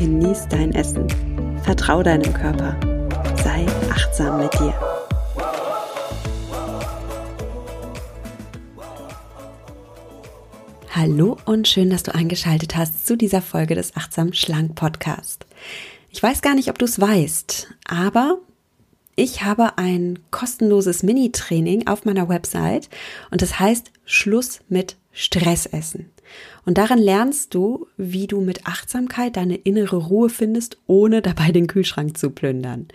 genieß dein Essen. Vertrau deinem Körper. Sei achtsam mit dir. Hallo und schön, dass du eingeschaltet hast zu dieser Folge des Achtsam Schlank Podcast. Ich weiß gar nicht, ob du es weißt, aber ich habe ein kostenloses Mini-Training auf meiner Website und das heißt Schluss mit Stressessen. Und darin lernst du, wie du mit Achtsamkeit deine innere Ruhe findest, ohne dabei den Kühlschrank zu plündern.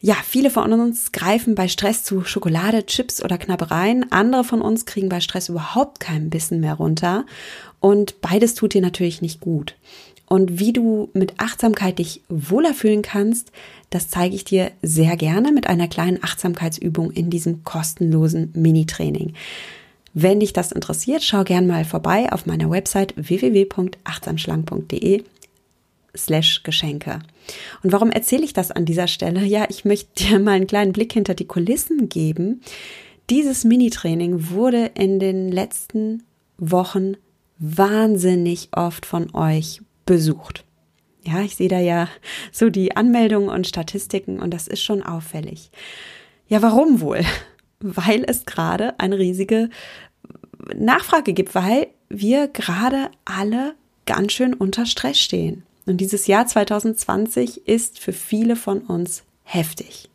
Ja, viele von uns greifen bei Stress zu Schokolade, Chips oder Knabbereien. Andere von uns kriegen bei Stress überhaupt keinen Bissen mehr runter. Und beides tut dir natürlich nicht gut. Und wie du mit Achtsamkeit dich wohler fühlen kannst, das zeige ich dir sehr gerne mit einer kleinen Achtsamkeitsübung in diesem kostenlosen Mini-Training. Wenn dich das interessiert, schau gern mal vorbei auf meiner Website www.achtsamschlank.de slash Geschenke. Und warum erzähle ich das an dieser Stelle? Ja, ich möchte dir mal einen kleinen Blick hinter die Kulissen geben. Dieses Mini-Training wurde in den letzten Wochen wahnsinnig oft von euch besucht. Ja, ich sehe da ja so die Anmeldungen und Statistiken und das ist schon auffällig. Ja, warum wohl? Weil es gerade eine riesige Nachfrage gibt, weil wir gerade alle ganz schön unter Stress stehen. Und dieses Jahr 2020 ist für viele von uns heftig.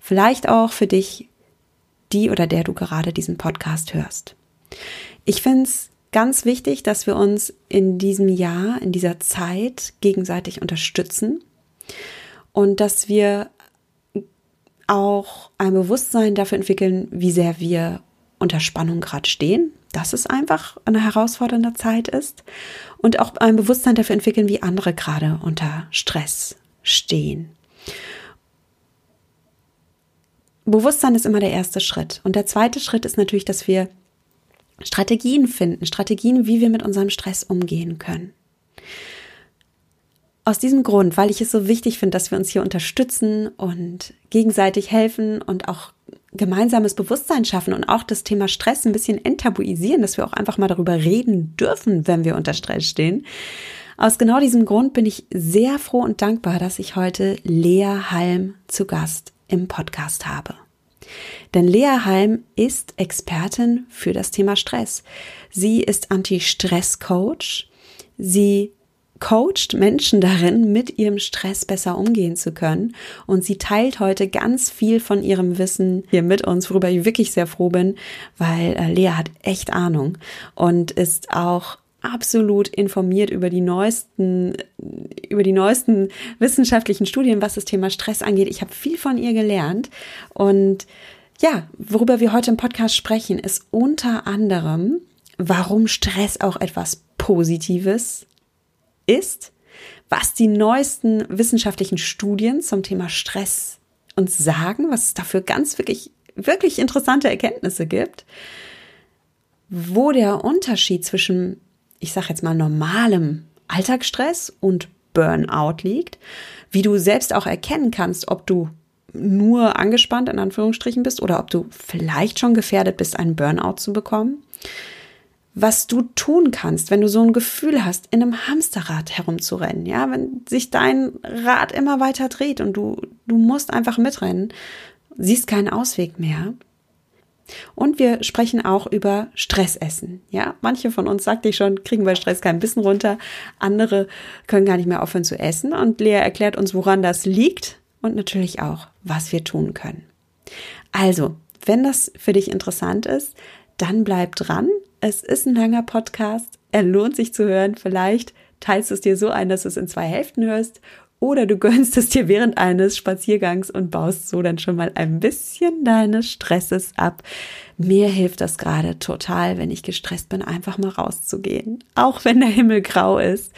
Vielleicht auch für dich, die oder der du gerade diesen Podcast hörst. Ich finde es ganz wichtig, dass wir uns in diesem Jahr, in dieser Zeit gegenseitig unterstützen und dass wir auch ein Bewusstsein dafür entwickeln, wie sehr wir unter Spannung gerade stehen, dass es einfach eine herausfordernde Zeit ist und auch ein Bewusstsein dafür entwickeln, wie andere gerade unter Stress stehen. Bewusstsein ist immer der erste Schritt. Und der zweite Schritt ist natürlich, dass wir Strategien finden, Strategien, wie wir mit unserem Stress umgehen können. Aus diesem Grund, weil ich es so wichtig finde, dass wir uns hier unterstützen und gegenseitig helfen und auch gemeinsames Bewusstsein schaffen und auch das Thema Stress ein bisschen enttabuisieren, dass wir auch einfach mal darüber reden dürfen, wenn wir unter Stress stehen. Aus genau diesem Grund bin ich sehr froh und dankbar, dass ich heute Lea Halm zu Gast im Podcast habe. Denn Lea Halm ist Expertin für das Thema Stress. Sie ist Anti-Stress-Coach. Sie coacht Menschen darin, mit ihrem Stress besser umgehen zu können. Und sie teilt heute ganz viel von ihrem Wissen hier mit uns, worüber ich wirklich sehr froh bin, weil äh, Lea hat echt Ahnung und ist auch absolut informiert über die neuesten, über die neuesten wissenschaftlichen Studien, was das Thema Stress angeht. Ich habe viel von ihr gelernt und ja, worüber wir heute im Podcast sprechen, ist unter anderem, warum Stress auch etwas Positives ist, was die neuesten wissenschaftlichen Studien zum Thema Stress uns sagen, was es dafür ganz wirklich, wirklich interessante Erkenntnisse gibt, wo der Unterschied zwischen, ich sage jetzt mal, normalem Alltagsstress und Burnout liegt, wie du selbst auch erkennen kannst, ob du nur angespannt in Anführungsstrichen bist oder ob du vielleicht schon gefährdet bist, einen Burnout zu bekommen was du tun kannst, wenn du so ein Gefühl hast, in einem Hamsterrad herumzurennen, ja, wenn sich dein Rad immer weiter dreht und du, du musst einfach mitrennen, siehst keinen Ausweg mehr. Und wir sprechen auch über Stressessen. Ja, manche von uns, sagte ich schon, kriegen bei Stress kein Bissen runter. Andere können gar nicht mehr aufhören zu essen. Und Lea erklärt uns, woran das liegt und natürlich auch, was wir tun können. Also, wenn das für dich interessant ist, dann bleib dran. Es ist ein langer Podcast. Er lohnt sich zu hören. Vielleicht teilst du es dir so ein, dass du es in zwei Hälften hörst. Oder du gönnst es dir während eines Spaziergangs und baust so dann schon mal ein bisschen deines Stresses ab. Mir hilft das gerade total, wenn ich gestresst bin, einfach mal rauszugehen. Auch wenn der Himmel grau ist.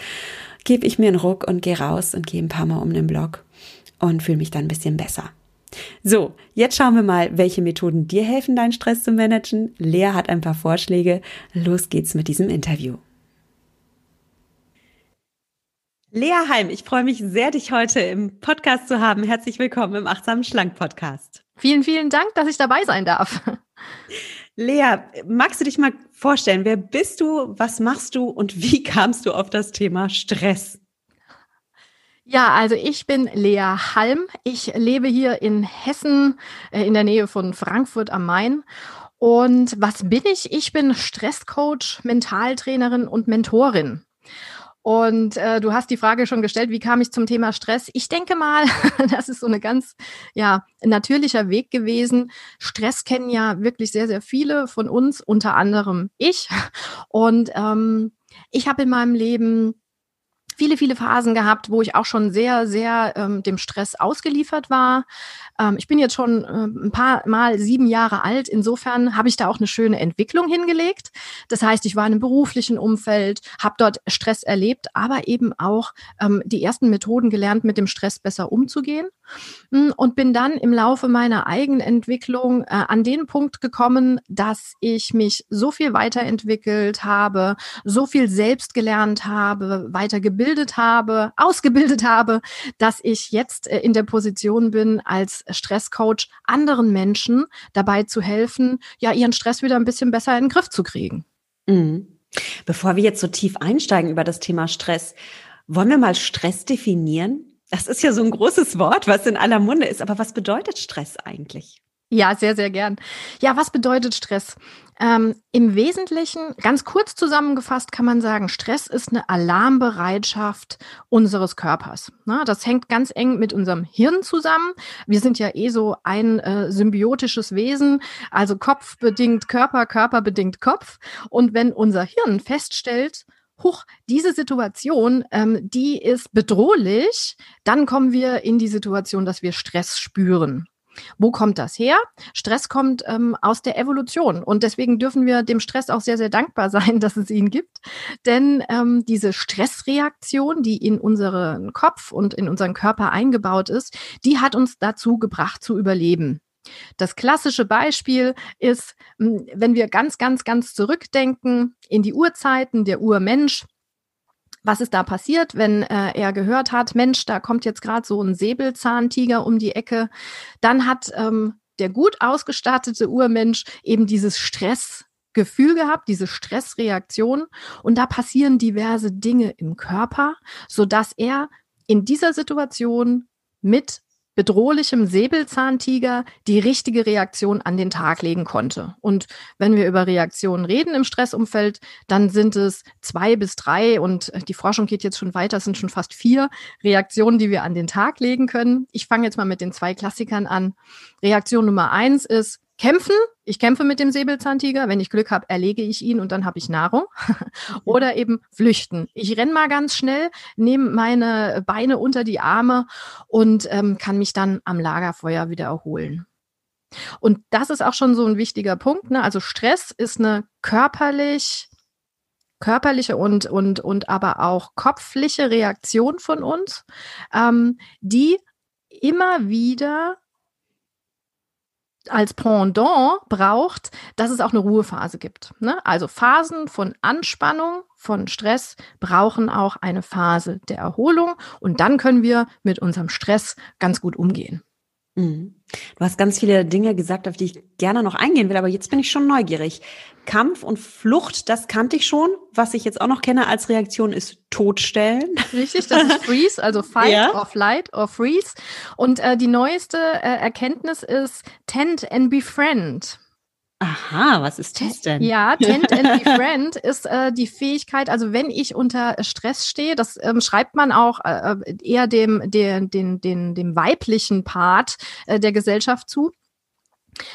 gebe ich mir einen Ruck und gehe raus und gehe ein paar Mal um den Block und fühle mich dann ein bisschen besser. So, jetzt schauen wir mal, welche Methoden dir helfen, deinen Stress zu managen. Lea hat ein paar Vorschläge. Los geht's mit diesem Interview. Lea Heim, ich freue mich sehr, dich heute im Podcast zu haben. Herzlich willkommen im Achtsamen Schlank Podcast. Vielen, vielen Dank, dass ich dabei sein darf. Lea, magst du dich mal vorstellen, wer bist du, was machst du und wie kamst du auf das Thema Stress? Ja, also ich bin Lea Halm. Ich lebe hier in Hessen äh, in der Nähe von Frankfurt am Main. Und was bin ich? Ich bin Stresscoach, Mentaltrainerin und Mentorin. Und äh, du hast die Frage schon gestellt, wie kam ich zum Thema Stress? Ich denke mal, das ist so eine ganz ja natürlicher Weg gewesen. Stress kennen ja wirklich sehr sehr viele von uns, unter anderem ich. Und ähm, ich habe in meinem Leben viele, viele Phasen gehabt, wo ich auch schon sehr, sehr ähm, dem Stress ausgeliefert war. Ähm, ich bin jetzt schon äh, ein paar Mal sieben Jahre alt. Insofern habe ich da auch eine schöne Entwicklung hingelegt. Das heißt, ich war in einem beruflichen Umfeld, habe dort Stress erlebt, aber eben auch ähm, die ersten Methoden gelernt, mit dem Stress besser umzugehen. Hm, und bin dann im Laufe meiner Eigenentwicklung äh, an den Punkt gekommen, dass ich mich so viel weiterentwickelt habe, so viel selbst gelernt habe, weitergebildet habe, ausgebildet habe, dass ich jetzt äh, in der Position bin, als Stresscoach anderen Menschen dabei zu helfen, ja, ihren Stress wieder ein bisschen besser in den Griff zu kriegen. Mhm. Bevor wir jetzt so tief einsteigen über das Thema Stress, wollen wir mal Stress definieren? Das ist ja so ein großes Wort, was in aller Munde ist. Aber was bedeutet Stress eigentlich? Ja, sehr, sehr gern. Ja, was bedeutet Stress? Ähm, Im Wesentlichen, ganz kurz zusammengefasst, kann man sagen, Stress ist eine Alarmbereitschaft unseres Körpers. Na, das hängt ganz eng mit unserem Hirn zusammen. Wir sind ja eh so ein äh, symbiotisches Wesen, also Kopf bedingt Körper, Körper bedingt Kopf. Und wenn unser Hirn feststellt, huch, diese Situation, ähm, die ist bedrohlich, dann kommen wir in die Situation, dass wir Stress spüren. Wo kommt das her? Stress kommt ähm, aus der Evolution und deswegen dürfen wir dem Stress auch sehr, sehr dankbar sein, dass es ihn gibt. Denn ähm, diese Stressreaktion, die in unseren Kopf und in unseren Körper eingebaut ist, die hat uns dazu gebracht zu überleben. Das klassische Beispiel ist, hm, wenn wir ganz, ganz, ganz zurückdenken in die Urzeiten, der Urmensch, was ist da passiert, wenn äh, er gehört hat, Mensch, da kommt jetzt gerade so ein Säbelzahntiger um die Ecke, dann hat ähm, der gut ausgestattete Urmensch eben dieses Stressgefühl gehabt, diese Stressreaktion. Und da passieren diverse Dinge im Körper, so dass er in dieser Situation mit bedrohlichem Säbelzahntiger die richtige Reaktion an den Tag legen konnte. Und wenn wir über Reaktionen reden im Stressumfeld, dann sind es zwei bis drei und die Forschung geht jetzt schon weiter, es sind schon fast vier Reaktionen, die wir an den Tag legen können. Ich fange jetzt mal mit den zwei Klassikern an. Reaktion Nummer eins ist kämpfen. Ich kämpfe mit dem Säbelzahntiger. Wenn ich Glück habe, erlege ich ihn und dann habe ich Nahrung. Oder eben flüchten. Ich renn mal ganz schnell, nehme meine Beine unter die Arme und ähm, kann mich dann am Lagerfeuer wieder erholen. Und das ist auch schon so ein wichtiger Punkt. Ne? Also Stress ist eine körperlich körperliche und, und, und aber auch kopfliche Reaktion von uns, ähm, die immer wieder als Pendant braucht, dass es auch eine Ruhephase gibt. Ne? Also Phasen von Anspannung, von Stress brauchen auch eine Phase der Erholung und dann können wir mit unserem Stress ganz gut umgehen. Mhm. Du hast ganz viele Dinge gesagt, auf die ich gerne noch eingehen will, aber jetzt bin ich schon neugierig. Kampf und Flucht, das kannte ich schon. Was ich jetzt auch noch kenne als Reaktion ist Todstellen. Richtig, das ist Freeze, also Fight ja. or Flight or Freeze. Und äh, die neueste äh, Erkenntnis ist Tend and Befriend. Aha, was ist das denn? Ja, Tend and Befriend ist äh, die Fähigkeit, also wenn ich unter Stress stehe, das ähm, schreibt man auch äh, äh eher dem, den, den, den, dem weiblichen Part äh, der Gesellschaft zu.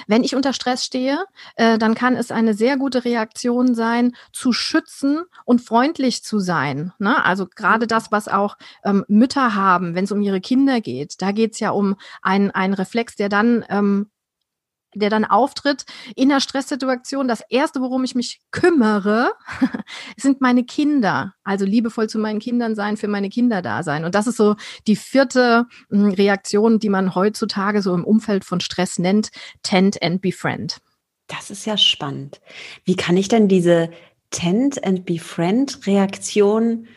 Wenn ich unter Stress stehe, äh, dann kann es eine sehr gute Reaktion sein, zu schützen und freundlich zu sein. Ne? Also gerade das, was auch ähm, Mütter haben, wenn es um ihre Kinder geht, da geht es ja um einen, einen Reflex, der dann ähm, der dann auftritt in der Stresssituation. Das erste, worum ich mich kümmere, sind meine Kinder. Also liebevoll zu meinen Kindern sein, für meine Kinder da sein. Und das ist so die vierte hm, Reaktion, die man heutzutage so im Umfeld von Stress nennt, tend and befriend. Das ist ja spannend. Wie kann ich denn diese tend and befriend Reaktion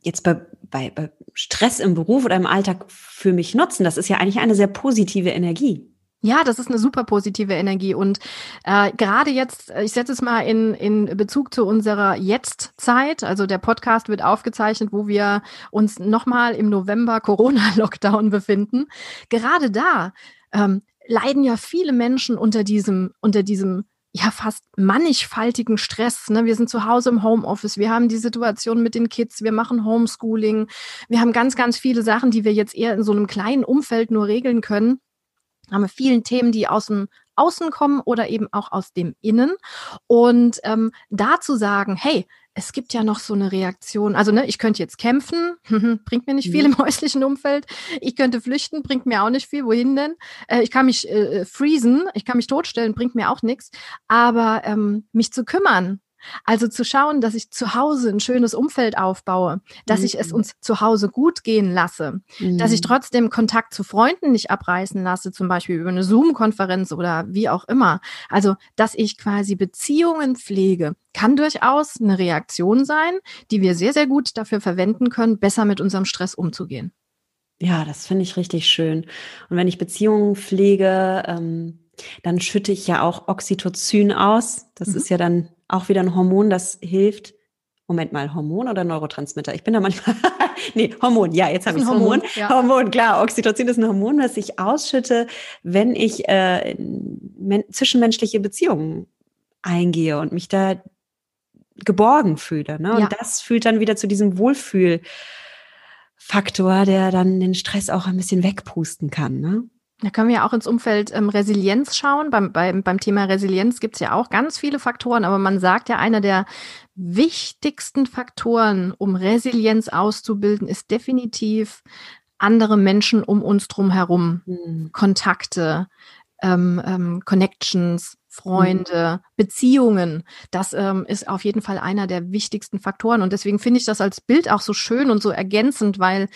jetzt bei, bei, bei Stress im Beruf oder im Alltag für mich nutzen? Das ist ja eigentlich eine sehr positive Energie. Ja, das ist eine super positive Energie. Und äh, gerade jetzt, ich setze es mal in, in Bezug zu unserer Jetzt-Zeit. Also der Podcast wird aufgezeichnet, wo wir uns nochmal im November Corona-Lockdown befinden. Gerade da ähm, leiden ja viele Menschen unter diesem, unter diesem ja fast mannigfaltigen Stress. Ne? Wir sind zu Hause im Homeoffice, wir haben die Situation mit den Kids, wir machen Homeschooling, wir haben ganz, ganz viele Sachen, die wir jetzt eher in so einem kleinen Umfeld nur regeln können haben wir vielen Themen, die aus dem Außen kommen oder eben auch aus dem Innen. Und ähm, da zu sagen, hey, es gibt ja noch so eine Reaktion. Also, ne, ich könnte jetzt kämpfen, bringt mir nicht viel mhm. im häuslichen Umfeld. Ich könnte flüchten, bringt mir auch nicht viel. Wohin denn? Äh, ich kann mich äh, freezen, ich kann mich totstellen, bringt mir auch nichts. Aber ähm, mich zu kümmern, also zu schauen, dass ich zu Hause ein schönes Umfeld aufbaue, dass mhm. ich es mhm. uns zu Hause gut gehen lasse, mhm. dass ich mhm. trotzdem Kontakt zu Freunden nicht abreißen lasse, zum Beispiel über eine Zoom-Konferenz oder wie auch immer. Also, dass ich quasi Beziehungen pflege, kann durchaus eine Reaktion sein, die wir sehr, sehr gut dafür verwenden können, besser mit unserem Stress umzugehen. Ja, das finde ich richtig schön. Und wenn ich Beziehungen pflege, ähm, dann schütte ich ja auch Oxytocin aus. Das mhm. ist ja dann auch wieder ein Hormon, das hilft. Moment mal, Hormon oder Neurotransmitter? Ich bin da manchmal, nee, Hormon, ja, jetzt habe ich Hormon. Hormon, ja. Hormon, klar, Oxytocin ist ein Hormon, das ich ausschütte, wenn ich äh, zwischenmenschliche Beziehungen eingehe und mich da geborgen fühle. Ne? Und ja. das führt dann wieder zu diesem Wohlfühlfaktor, der dann den Stress auch ein bisschen wegpusten kann. Ne? Da können wir auch ins Umfeld ähm, Resilienz schauen. Beim, beim, beim Thema Resilienz gibt es ja auch ganz viele Faktoren, aber man sagt ja, einer der wichtigsten Faktoren, um Resilienz auszubilden, ist definitiv andere Menschen um uns drum herum, mhm. Kontakte, ähm, ähm, Connections, Freunde, mhm. Beziehungen. Das ähm, ist auf jeden Fall einer der wichtigsten Faktoren. Und deswegen finde ich das als Bild auch so schön und so ergänzend, weil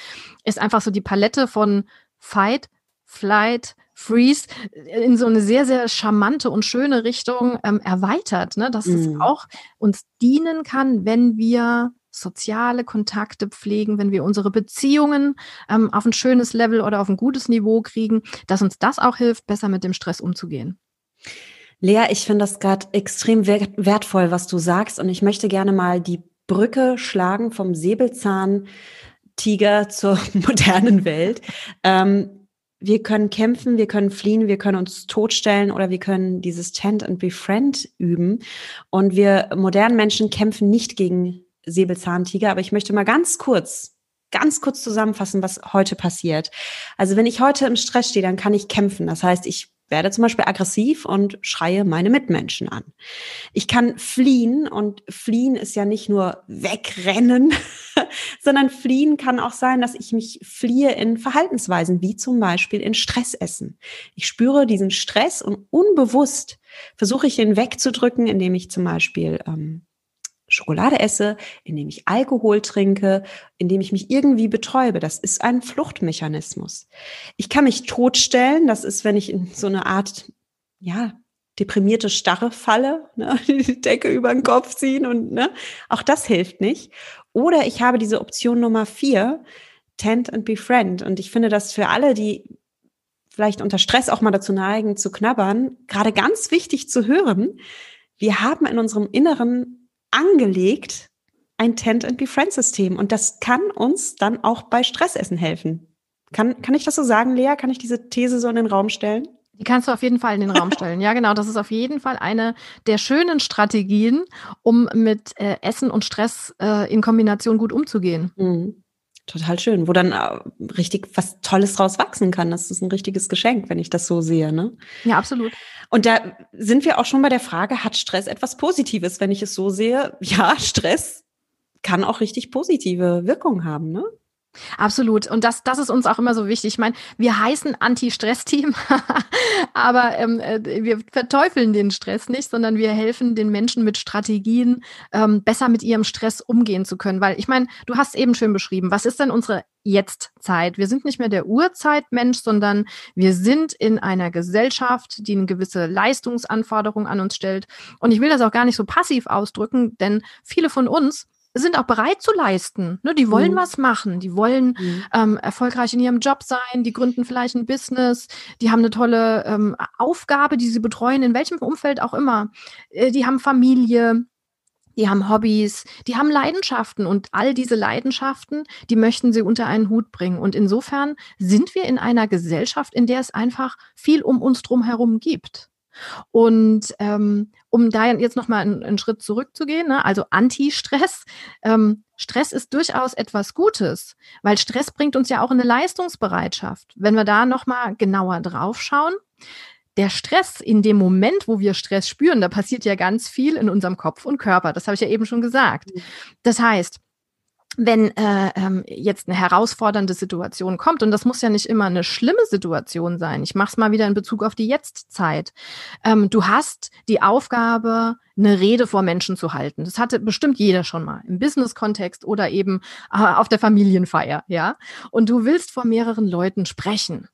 es einfach so die Palette von Fight, Flight, Freeze in so eine sehr, sehr charmante und schöne Richtung ähm, erweitert, ne? dass mm. es mhm. auch uns dienen kann, wenn wir soziale Kontakte pflegen, wenn wir unsere Beziehungen ähm, auf ein schönes Level oder auf ein gutes Niveau kriegen, dass uns das auch hilft, besser mit dem Stress umzugehen. Lea, ich finde das gerade extrem wertvoll, was du sagst. Und ich möchte gerne mal die Brücke schlagen vom Säbelzahntiger zur modernen Welt. Ähm, wir können kämpfen, wir können fliehen, wir können uns totstellen oder wir können dieses Tent and Befriend üben. Und wir modernen Menschen kämpfen nicht gegen Säbelzahntiger, aber ich möchte mal ganz kurz, ganz kurz zusammenfassen, was heute passiert. Also wenn ich heute im Stress stehe, dann kann ich kämpfen. Das heißt, ich werde zum Beispiel aggressiv und schreie meine Mitmenschen an. Ich kann fliehen und fliehen ist ja nicht nur wegrennen, sondern fliehen kann auch sein, dass ich mich fliehe in Verhaltensweisen, wie zum Beispiel in Stressessen. Ich spüre diesen Stress und unbewusst versuche ich ihn wegzudrücken, indem ich zum Beispiel ähm, Schokolade esse, indem ich Alkohol trinke, indem ich mich irgendwie betäube. Das ist ein Fluchtmechanismus. Ich kann mich totstellen. Das ist, wenn ich in so eine Art, ja, deprimierte Starre falle, ne? die Decke über den Kopf ziehen und ne? auch das hilft nicht. Oder ich habe diese Option Nummer vier, Tend and Befriend. Und ich finde das für alle, die vielleicht unter Stress auch mal dazu neigen, zu knabbern, gerade ganz wichtig zu hören. Wir haben in unserem Inneren angelegt ein Tent and Befriend System und das kann uns dann auch bei Stressessen helfen. Kann, kann ich das so sagen, Lea? Kann ich diese These so in den Raum stellen? Die kannst du auf jeden Fall in den Raum stellen. Ja, genau. Das ist auf jeden Fall eine der schönen Strategien, um mit äh, Essen und Stress äh, in Kombination gut umzugehen. Mhm. Total schön, wo dann äh, richtig was Tolles draus wachsen kann. Das ist ein richtiges Geschenk, wenn ich das so sehe. Ne? Ja, absolut. Und da sind wir auch schon bei der Frage, hat Stress etwas Positives, wenn ich es so sehe? Ja, Stress kann auch richtig positive Wirkungen haben, ne? Absolut. Und das, das ist uns auch immer so wichtig. Ich meine, wir heißen Anti-Stress-Team, aber ähm, äh, wir verteufeln den Stress nicht, sondern wir helfen den Menschen mit Strategien, ähm, besser mit ihrem Stress umgehen zu können. Weil ich meine, du hast eben schön beschrieben, was ist denn unsere Jetztzeit? Wir sind nicht mehr der Urzeitmensch, sondern wir sind in einer Gesellschaft, die eine gewisse Leistungsanforderung an uns stellt. Und ich will das auch gar nicht so passiv ausdrücken, denn viele von uns sind auch bereit zu leisten. Ne? Die wollen mhm. was machen, die wollen mhm. ähm, erfolgreich in ihrem Job sein, die gründen vielleicht ein Business, die haben eine tolle ähm, Aufgabe, die sie betreuen, in welchem Umfeld auch immer. Äh, die haben Familie, die haben Hobbys, die haben Leidenschaften und all diese Leidenschaften, die möchten sie unter einen Hut bringen. Und insofern sind wir in einer Gesellschaft, in der es einfach viel um uns drum herum gibt. Und ähm, um da jetzt nochmal einen, einen Schritt zurückzugehen, ne, also Anti-Stress. Ähm, Stress ist durchaus etwas Gutes, weil Stress bringt uns ja auch in eine Leistungsbereitschaft. Wenn wir da nochmal genauer drauf schauen, der Stress in dem Moment, wo wir Stress spüren, da passiert ja ganz viel in unserem Kopf und Körper. Das habe ich ja eben schon gesagt. Mhm. Das heißt, wenn äh, ähm, jetzt eine herausfordernde Situation kommt, und das muss ja nicht immer eine schlimme Situation sein, ich mache es mal wieder in Bezug auf die Jetztzeit. Ähm, du hast die Aufgabe, eine Rede vor Menschen zu halten. Das hatte bestimmt jeder schon mal im Business-Kontext oder eben äh, auf der Familienfeier, ja. Und du willst vor mehreren Leuten sprechen.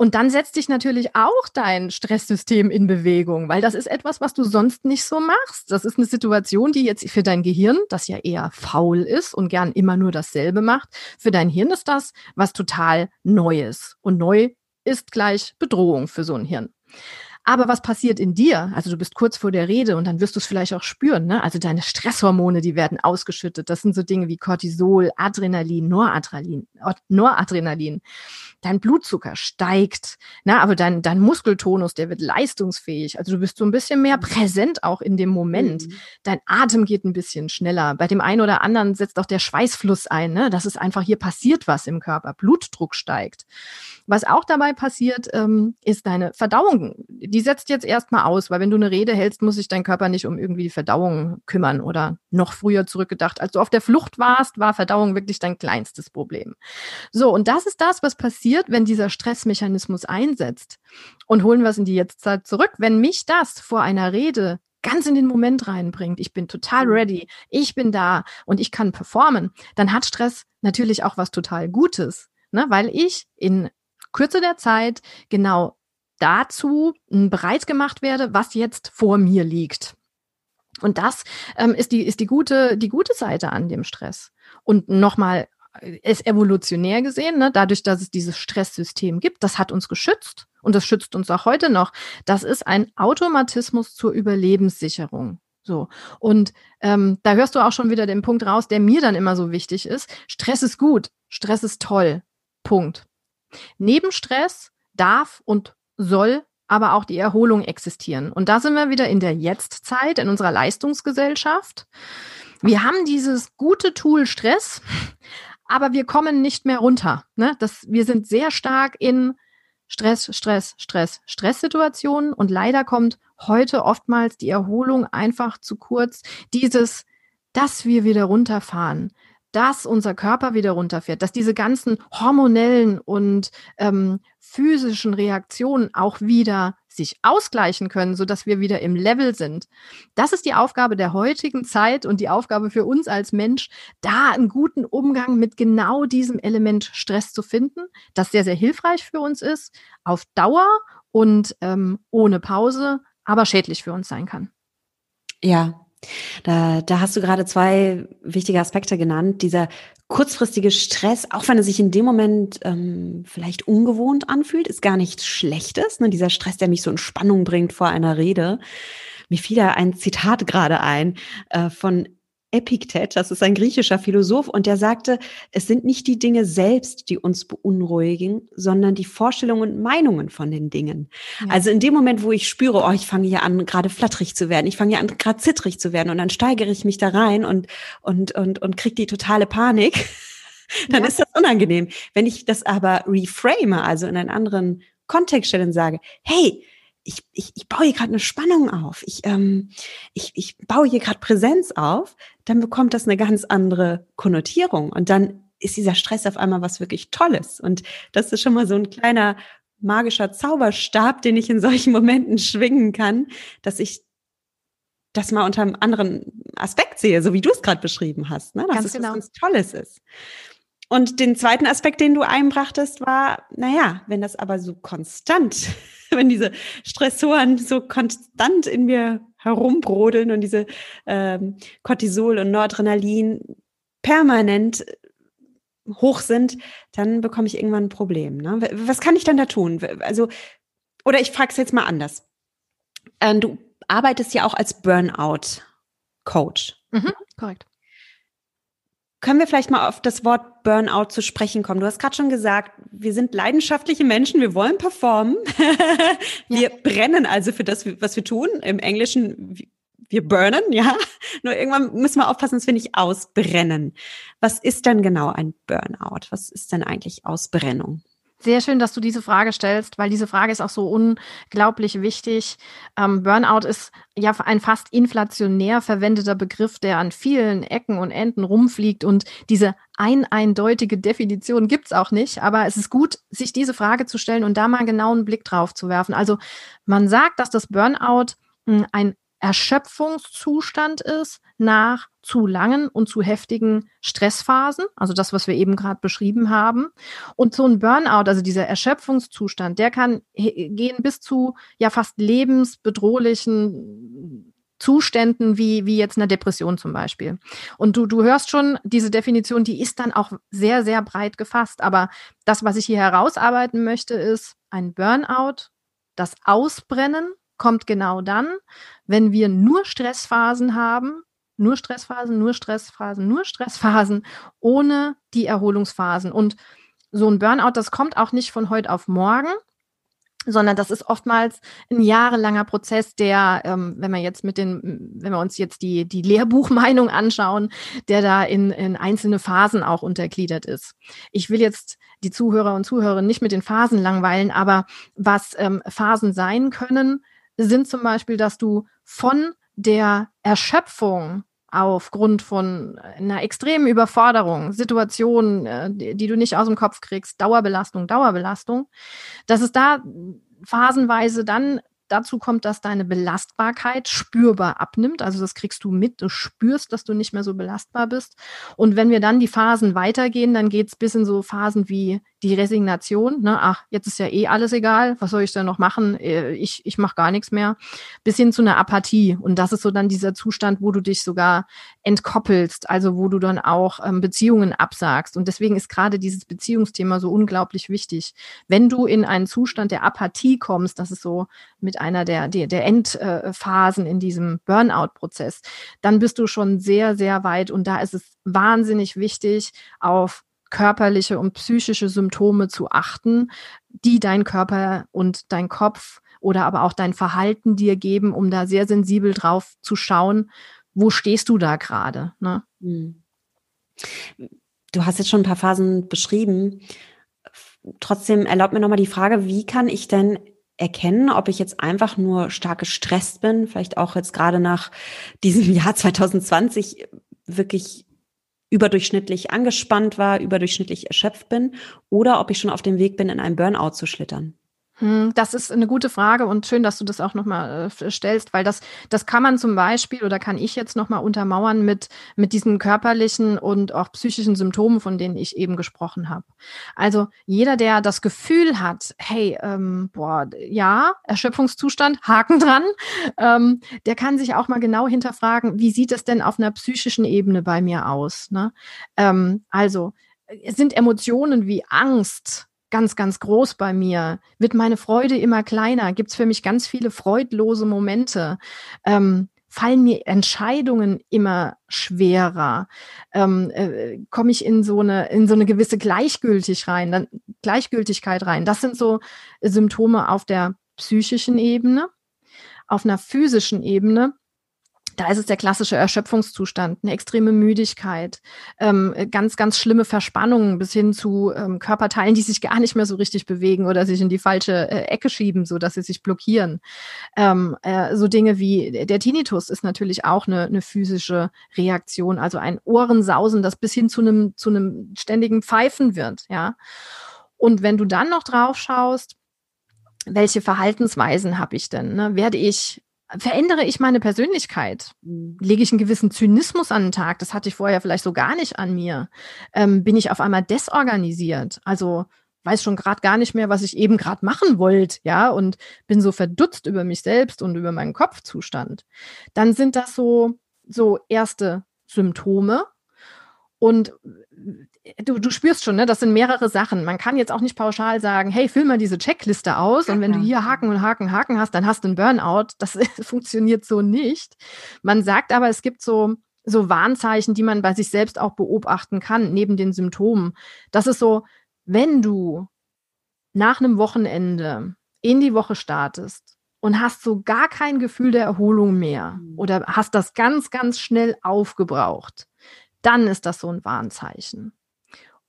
Und dann setzt dich natürlich auch dein Stresssystem in Bewegung, weil das ist etwas, was du sonst nicht so machst. Das ist eine Situation, die jetzt für dein Gehirn, das ja eher faul ist und gern immer nur dasselbe macht, für dein Hirn ist das was total Neues. Und neu ist gleich Bedrohung für so ein Hirn. Aber was passiert in dir? Also du bist kurz vor der Rede und dann wirst du es vielleicht auch spüren. Ne? Also deine Stresshormone, die werden ausgeschüttet. Das sind so Dinge wie Cortisol, Adrenalin, Noradrenalin. Noradrenalin. Dein Blutzucker steigt, ne? aber dein, dein Muskeltonus, der wird leistungsfähig. Also du bist so ein bisschen mehr präsent auch in dem Moment. Mhm. Dein Atem geht ein bisschen schneller. Bei dem einen oder anderen setzt auch der Schweißfluss ein. Ne? Das ist einfach, hier passiert was im Körper. Blutdruck steigt. Was auch dabei passiert, ähm, ist deine Verdauung. Die setzt jetzt erstmal aus, weil wenn du eine Rede hältst, muss sich dein Körper nicht um irgendwie die Verdauung kümmern oder noch früher zurückgedacht. Als du auf der Flucht warst, war Verdauung wirklich dein kleinstes Problem. So, und das ist das, was passiert, wenn dieser Stressmechanismus einsetzt. Und holen wir es in die Jetztzeit zurück. Wenn mich das vor einer Rede ganz in den Moment reinbringt, ich bin total mhm. ready, ich bin da und ich kann performen, dann hat Stress natürlich auch was total Gutes, ne? weil ich in Kürze der Zeit genau dazu hm, bereit gemacht werde, was jetzt vor mir liegt. Und das ähm, ist die ist die gute die gute Seite an dem Stress. Und nochmal ist evolutionär gesehen, ne, dadurch, dass es dieses Stresssystem gibt, das hat uns geschützt und das schützt uns auch heute noch. Das ist ein Automatismus zur Überlebenssicherung. So. Und ähm, da hörst du auch schon wieder den Punkt raus, der mir dann immer so wichtig ist. Stress ist gut, Stress ist toll. Punkt. Neben Stress darf und soll aber auch die Erholung existieren. Und da sind wir wieder in der Jetztzeit, in unserer Leistungsgesellschaft. Wir haben dieses gute Tool Stress, aber wir kommen nicht mehr runter. Ne? Das, wir sind sehr stark in Stress, Stress, Stress, Stresssituationen und leider kommt heute oftmals die Erholung einfach zu kurz. Dieses, dass wir wieder runterfahren, dass unser Körper wieder runterfährt, dass diese ganzen hormonellen und ähm, physischen Reaktionen auch wieder sich ausgleichen können, so dass wir wieder im Level sind. Das ist die Aufgabe der heutigen Zeit und die Aufgabe für uns als Mensch, da einen guten Umgang mit genau diesem Element Stress zu finden, das sehr, sehr hilfreich für uns ist, auf Dauer und ähm, ohne Pause, aber schädlich für uns sein kann. Ja, da, da hast du gerade zwei wichtige Aspekte genannt. Dieser kurzfristige Stress, auch wenn er sich in dem Moment ähm, vielleicht ungewohnt anfühlt, ist gar nichts Schlechtes. Ne? Dieser Stress, der mich so in Spannung bringt vor einer Rede. Mir fiel da ein Zitat gerade ein äh, von Epiktet, das ist ein griechischer Philosoph, und der sagte, es sind nicht die Dinge selbst, die uns beunruhigen, sondern die Vorstellungen und Meinungen von den Dingen. Ja. Also in dem Moment, wo ich spüre, oh, ich fange hier an, gerade flatterig zu werden, ich fange hier an, gerade zittrig zu werden, und dann steigere ich mich da rein und, und, und, und krieg die totale Panik, dann ja. ist das unangenehm. Wenn ich das aber reframe, also in einen anderen Kontext stelle und sage, hey, ich, ich, ich baue hier gerade eine Spannung auf, ich, ähm, ich, ich baue hier gerade Präsenz auf, dann bekommt das eine ganz andere Konnotierung und dann ist dieser Stress auf einmal was wirklich Tolles. Und das ist schon mal so ein kleiner magischer Zauberstab, den ich in solchen Momenten schwingen kann, dass ich das mal unter einem anderen Aspekt sehe, so wie du es gerade beschrieben hast, ne? dass ganz es genau. was ganz Tolles ist. Und den zweiten Aspekt, den du einbrachtest, war, naja, wenn das aber so konstant, wenn diese Stressoren so konstant in mir herumbrodeln und diese ähm, Cortisol und Noradrenalin permanent hoch sind, dann bekomme ich irgendwann ein Problem. Ne? Was kann ich dann da tun? Also, oder ich frage es jetzt mal anders. Ähm, du arbeitest ja auch als Burnout-Coach. Mhm, korrekt. Können wir vielleicht mal auf das Wort Burnout zu sprechen kommen? Du hast gerade schon gesagt, wir sind leidenschaftliche Menschen, wir wollen performen. wir ja. brennen also für das, was wir tun. Im Englischen, wir burnen, ja. Nur irgendwann müssen wir aufpassen, dass wir nicht ausbrennen. Was ist denn genau ein Burnout? Was ist denn eigentlich Ausbrennung? Sehr schön, dass du diese Frage stellst, weil diese Frage ist auch so unglaublich wichtig. Ähm, Burnout ist ja ein fast inflationär verwendeter Begriff, der an vielen Ecken und Enden rumfliegt und diese ein eindeutige Definition gibt's auch nicht. Aber es ist gut, sich diese Frage zu stellen und da mal genau einen Blick drauf zu werfen. Also man sagt, dass das Burnout hm, ein Erschöpfungszustand ist nach zu langen und zu heftigen Stressphasen, also das, was wir eben gerade beschrieben haben. Und so ein Burnout, also dieser Erschöpfungszustand, der kann gehen bis zu ja fast lebensbedrohlichen Zuständen wie, wie jetzt eine Depression zum Beispiel. Und du, du hörst schon, diese Definition, die ist dann auch sehr, sehr breit gefasst. Aber das, was ich hier herausarbeiten möchte, ist ein Burnout, das Ausbrennen kommt genau dann, wenn wir nur Stressphasen haben, nur Stressphasen, nur Stressphasen, nur Stressphasen, ohne die Erholungsphasen. Und so ein Burnout, das kommt auch nicht von heute auf morgen, sondern das ist oftmals ein jahrelanger Prozess, der, ähm, wenn wir jetzt mit den, wenn wir uns jetzt die, die Lehrbuchmeinung anschauen, der da in, in einzelne Phasen auch untergliedert ist. Ich will jetzt die Zuhörer und Zuhörerinnen nicht mit den Phasen langweilen, aber was ähm, Phasen sein können, sind zum Beispiel, dass du von der Erschöpfung aufgrund von einer extremen Überforderung, Situationen, äh, die, du nicht aus dem Kopf kriegst, Dauerbelastung, Dauerbelastung, dass es da phasenweise dann dazu kommt, dass deine Belastbarkeit spürbar abnimmt. Also das kriegst du mit, du spürst, dass du nicht mehr so belastbar bist. Und wenn wir dann die Phasen weitergehen, dann geht's bis in so Phasen wie die Resignation, ne, ach, jetzt ist ja eh alles egal, was soll ich denn noch machen? Äh, ich, ich mache gar nichts mehr, bis hin zu einer Apathie. Und das ist so dann dieser Zustand, wo du dich sogar entkoppelst, also wo du dann auch ähm, Beziehungen absagst. Und deswegen ist gerade dieses Beziehungsthema so unglaublich wichtig. Wenn du in einen Zustand der Apathie kommst, das ist so mit einer der, der, der Endphasen in diesem Burnout-Prozess, dann bist du schon sehr, sehr weit. Und da ist es wahnsinnig wichtig, auf körperliche und psychische Symptome zu achten, die dein Körper und dein Kopf oder aber auch dein Verhalten dir geben, um da sehr sensibel drauf zu schauen, wo stehst du da gerade. Ne? Hm. Du hast jetzt schon ein paar Phasen beschrieben. Trotzdem erlaubt mir nochmal die Frage, wie kann ich denn erkennen, ob ich jetzt einfach nur stark gestresst bin, vielleicht auch jetzt gerade nach diesem Jahr 2020 wirklich überdurchschnittlich angespannt war, überdurchschnittlich erschöpft bin oder ob ich schon auf dem Weg bin, in einen Burnout zu schlittern. Hm, das ist eine gute Frage und schön, dass du das auch nochmal äh, stellst, weil das, das kann man zum Beispiel oder kann ich jetzt nochmal untermauern mit, mit diesen körperlichen und auch psychischen Symptomen, von denen ich eben gesprochen habe. Also jeder, der das Gefühl hat, hey, ähm, boah, ja, Erschöpfungszustand, Haken dran, ähm, der kann sich auch mal genau hinterfragen, wie sieht es denn auf einer psychischen Ebene bei mir aus? Ne? Ähm, also, es sind Emotionen wie Angst, ganz, ganz groß bei mir? Wird meine Freude immer kleiner? Gibt es für mich ganz viele freudlose Momente? Ähm, fallen mir Entscheidungen immer schwerer? Ähm, äh, Komme ich in so eine in so eine gewisse Gleichgültig rein, dann, Gleichgültigkeit rein? Das sind so Symptome auf der psychischen Ebene. Auf einer physischen Ebene Da ist es der klassische Erschöpfungszustand, eine extreme Müdigkeit, ähm, ganz, ganz schlimme Verspannungen bis hin zu ähm, Körperteilen, die sich gar nicht mehr so richtig bewegen oder sich in die falsche äh, Ecke schieben, so dass sie sich blockieren. Ähm, äh, so Dinge wie der Tinnitus ist natürlich auch eine, eine physische Reaktion, also ein Ohrensausen, das bis hin zu einem, zu einem ständigen Pfeifen wird, ja. Und wenn du dann noch drauf schaust, welche Verhaltensweisen habe ich denn? Ne? Werde ich verändere ich meine Persönlichkeit? Mhm. Lege ich einen gewissen Zynismus an den Tag? Das hatte ich vorher vielleicht so gar nicht an mir. Ähm, bin ich auf einmal desorganisiert? Also weiß schon gerade gar nicht mehr, was ich eben gerade machen wollte, ja, und bin so verdutzt über mich selbst und über meinen Kopfzustand. Dann sind das so, so erste Symptome. Und du, du spürst schon, ne, das sind mehrere Sachen. Man kann jetzt auch nicht pauschal sagen, hey, füll mal diese Checkliste aus und wenn du hier Haken und Haken, Haken hast, dann hast du einen Burnout. Das funktioniert so nicht. Man sagt aber, es gibt so, so Warnzeichen, die man bei sich selbst auch beobachten kann, neben den Symptomen. Das ist so, wenn du nach einem Wochenende in die Woche startest und hast so gar kein Gefühl der Erholung mehr mhm. oder hast das ganz, ganz schnell aufgebraucht, dann ist das so ein Warnzeichen.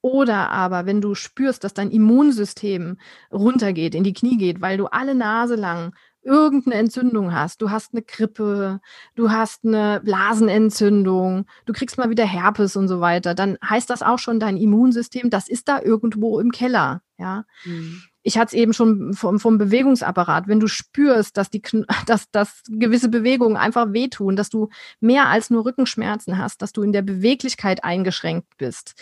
Oder aber, wenn du spürst, dass dein Immunsystem runtergeht, in die Knie geht, weil du alle Nase lang irgendeine Entzündung hast, du hast eine Grippe, du hast eine Blasenentzündung, du kriegst mal wieder Herpes und so weiter, dann heißt das auch schon dein Immunsystem, das ist da irgendwo im Keller, ja. Mhm. Ich hatte es eben schon vom, vom Bewegungsapparat. Wenn du spürst, dass die, dass, dass gewisse Bewegungen einfach wehtun, dass du mehr als nur Rückenschmerzen hast, dass du in der Beweglichkeit eingeschränkt bist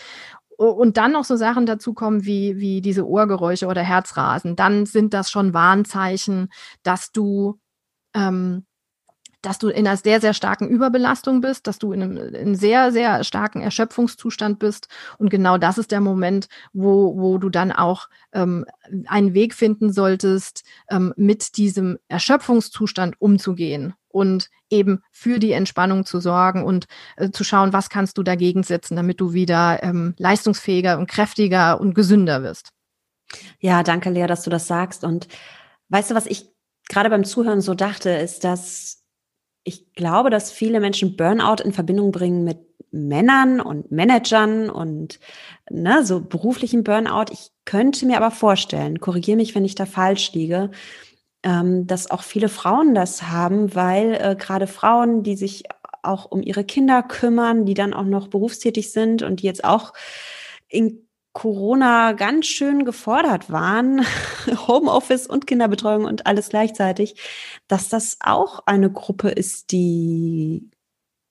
und dann noch so Sachen dazu kommen wie, wie diese Ohrgeräusche oder Herzrasen, dann sind das schon Warnzeichen, dass du, ähm, dass du in einer sehr, sehr starken Überbelastung bist, dass du in einem, in einem sehr, sehr starken Erschöpfungszustand bist. Und genau das ist der Moment, wo, wo du dann auch ähm, einen Weg finden solltest, ähm, mit diesem Erschöpfungszustand umzugehen und eben für die Entspannung zu sorgen und äh, zu schauen, was kannst du dagegen setzen, damit du wieder ähm, leistungsfähiger und kräftiger und gesünder wirst. Ja, danke, Lea, dass du das sagst. Und weißt du, was ich gerade beim Zuhören so dachte, ist, dass ich glaube, dass viele Menschen Burnout in Verbindung bringen mit Männern und Managern und ne, so beruflichen Burnout. Ich könnte mir aber vorstellen, korrigiere mich, wenn ich da falsch liege, ähm, dass auch viele Frauen das haben, weil äh, gerade Frauen, die sich auch um ihre Kinder kümmern, die dann auch noch berufstätig sind und die jetzt auch in Corona ganz schön gefordert waren, Homeoffice und Kinderbetreuung und alles gleichzeitig, dass das auch eine Gruppe ist, die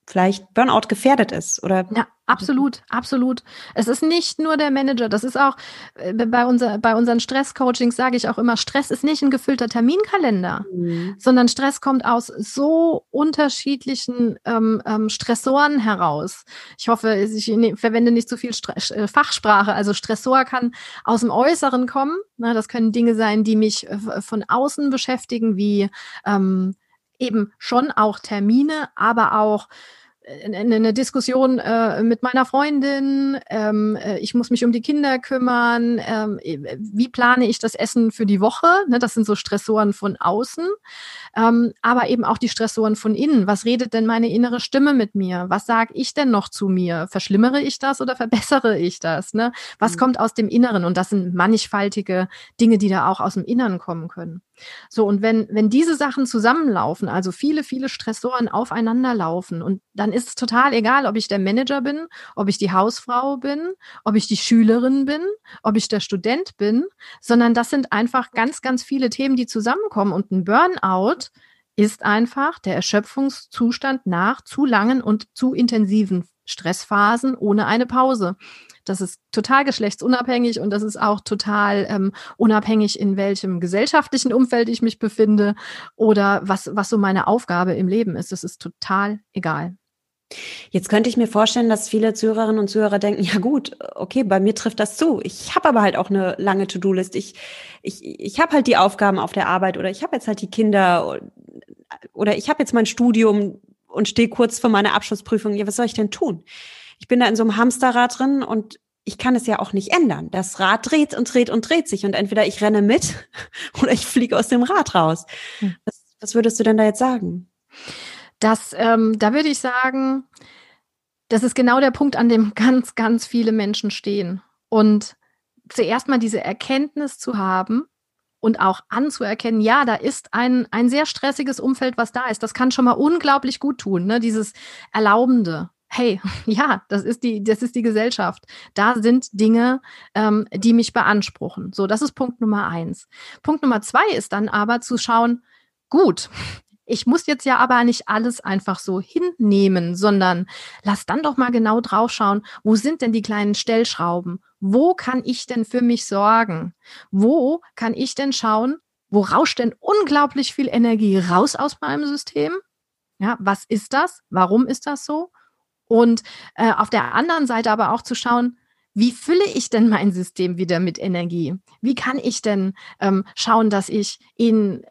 vielleicht Burnout gefährdet ist oder ja absolut absolut. Es ist nicht nur der Manager das ist auch äh, bei unser bei unseren Stresscoachings sage ich auch immer Stress ist nicht ein gefüllter Terminkalender mhm. sondern Stress kommt aus so unterschiedlichen ähm, ähm, Stressoren heraus. Ich hoffe ich ne, verwende nicht zu viel Stress, äh, Fachsprache. Also Stressor kann aus dem Äußeren kommen Na, das können Dinge sein die mich äh, von außen beschäftigen wie ähm, eben schon auch Termine, aber auch eine Diskussion äh, mit meiner Freundin, ähm, äh, ich muss mich um die Kinder kümmern, ähm, wie plane ich das Essen für die Woche? Ne, das sind so Stressoren von außen, ähm, aber eben auch die Stressoren von innen. Was redet denn meine innere Stimme mit mir? Was sage ich denn noch zu mir? Verschlimmere ich das oder verbessere ich das? Ne? Was mhm. kommt aus dem Inneren? Und das sind mannigfaltige Dinge, die da auch aus dem Inneren kommen können. So, und wenn, wenn diese Sachen zusammenlaufen, also viele, viele Stressoren aufeinander laufen, und dann ist es total egal, ob ich der Manager bin, ob ich die Hausfrau bin, ob ich die Schülerin bin, ob ich der Student bin, sondern das sind einfach ganz, ganz viele Themen, die zusammenkommen. Und ein Burnout ist einfach der Erschöpfungszustand nach zu langen und zu intensiven Stressphasen ohne eine Pause. Das ist total geschlechtsunabhängig und das ist auch total ähm, unabhängig, in welchem gesellschaftlichen Umfeld ich mich befinde oder was, was so meine Aufgabe im Leben ist. Das ist total egal. Jetzt könnte ich mir vorstellen, dass viele Zuhörerinnen und Zuhörer denken, ja gut, okay, bei mir trifft das zu. Ich habe aber halt auch eine lange To-Do-List. Ich, ich, ich habe halt die Aufgaben auf der Arbeit oder ich habe jetzt halt die Kinder oder ich habe jetzt mein Studium und stehe kurz vor meiner Abschlussprüfung. Ja, was soll ich denn tun? ich bin da in so einem Hamsterrad drin und ich kann es ja auch nicht ändern. Das Rad dreht und dreht und dreht sich und entweder ich renne mit oder ich fliege aus dem Rad raus. Hm. Was, was würdest du denn da jetzt sagen? Das, ähm, da würde ich sagen, das ist genau der Punkt, an dem ganz, ganz viele Menschen stehen. Und zuerst mal diese Erkenntnis zu haben und auch anzuerkennen, ja, da ist ein, ein sehr stressiges Umfeld, was da ist. Das kann schon mal unglaublich gut tun, ne? dieses Erlaubende. Hey, ja, das ist die, das ist die Gesellschaft. Da sind Dinge, ähm, die mich beanspruchen. So, das ist Punkt Nummer eins. Punkt Nummer zwei ist dann aber zu schauen, gut, ich muss jetzt ja aber nicht alles einfach so hinnehmen, sondern lass dann doch mal genau draufschauen, wo sind denn die kleinen Stellschrauben? Wo kann ich denn für mich sorgen? Wo kann ich denn schauen, wo rauscht denn unglaublich viel Energie raus aus meinem System? Ja, was ist das? Warum ist das so? Und äh, auf der anderen Seite aber auch zu schauen, wie fülle ich denn mein System wieder mit Energie? Wie kann ich denn ähm, schauen, dass ich in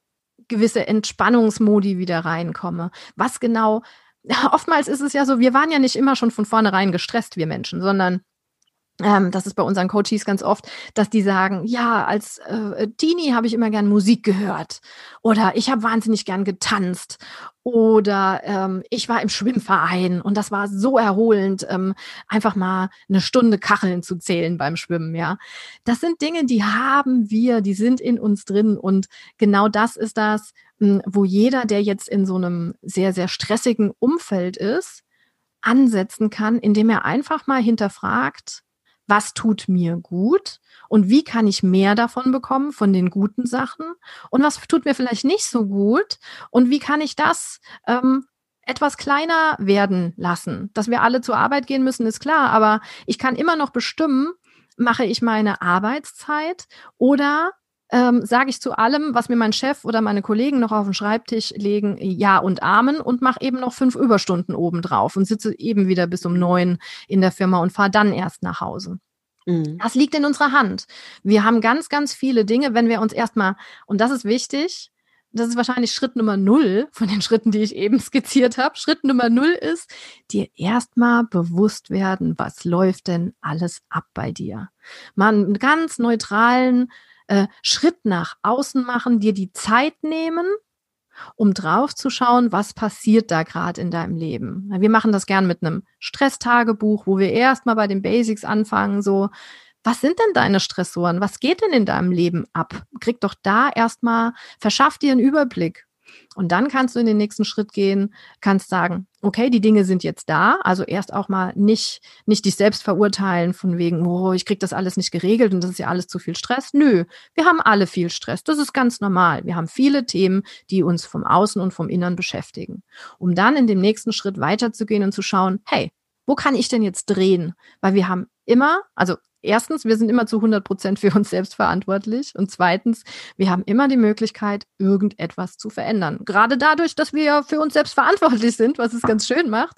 gewisse Entspannungsmodi wieder reinkomme. Was genau, oftmals ist es ja so, wir waren ja nicht immer schon von vornherein gestresst, wir Menschen, sondern ähm, das ist bei unseren Coaches ganz oft, dass die sagen, ja, als äh, Teenie habe ich immer gern Musik gehört oder ich habe wahnsinnig gern getanzt oder ähm, ich war im Schwimmverein und das war so erholend, ähm, einfach mal eine Stunde Kacheln zu zählen beim Schwimmen, ja. Das sind Dinge, die haben wir, die sind in uns drin und genau das ist das, hm, wo jeder, der jetzt in so einem sehr, sehr stressigen Umfeld ist, ansetzen kann, indem er einfach mal hinterfragt, was tut mir gut und wie kann ich mehr davon bekommen, von den guten Sachen und was tut mir vielleicht nicht so gut und wie kann ich das ähm, etwas kleiner werden lassen. Dass wir alle zur Arbeit gehen müssen, ist klar, aber ich kann immer noch bestimmen, mache ich meine Arbeitszeit oder ähm, sage ich zu allem, was mir mein Chef oder meine Kollegen noch auf den Schreibtisch legen, Ja und Amen und mache eben noch fünf Überstunden obendrauf und sitze eben wieder bis um neun in der Firma und fahre dann erst nach Hause. Mhm. Das liegt in unserer Hand. Wir haben ganz, ganz viele Dinge, wenn wir uns erstmal, und das ist wichtig, das ist wahrscheinlich Schritt Nummer null von den Schritten, die ich eben skizziert habe. Schritt Nummer null ist, dir erstmal bewusst werden, was läuft denn alles ab bei dir. Mal einen ganz neutralen äh, Schritt nach außen machen, dir die Zeit nehmen, um drauf zu schauen, was passiert da gerade in deinem Leben. Wir machen das gern mit einem Stresstagebuch, wo wir erstmal bei den Basics anfangen, so, was sind denn deine Stressoren? Was geht denn in deinem Leben ab? Krieg doch da erstmal, verschaff dir einen Überblick. Und dann kannst du in den nächsten Schritt gehen, kannst sagen, okay, die Dinge sind jetzt da. Also erst auch mal nicht, nicht dich selbst verurteilen von wegen, oh, ich krieg das alles nicht geregelt und das ist ja alles zu viel Stress. Nö, wir haben alle viel Stress. Das ist ganz normal. Wir haben viele Themen, die uns vom Außen und vom Innern beschäftigen. Um dann in dem nächsten Schritt weiterzugehen und zu schauen, hey, wo kann ich denn jetzt drehen? Weil wir haben immer, also erstens, wir sind immer zu 100 Prozent für uns selbst verantwortlich. Und zweitens, wir haben immer die Möglichkeit, irgendetwas zu verändern. Gerade dadurch, dass wir für uns selbst verantwortlich sind, was es ganz schön macht.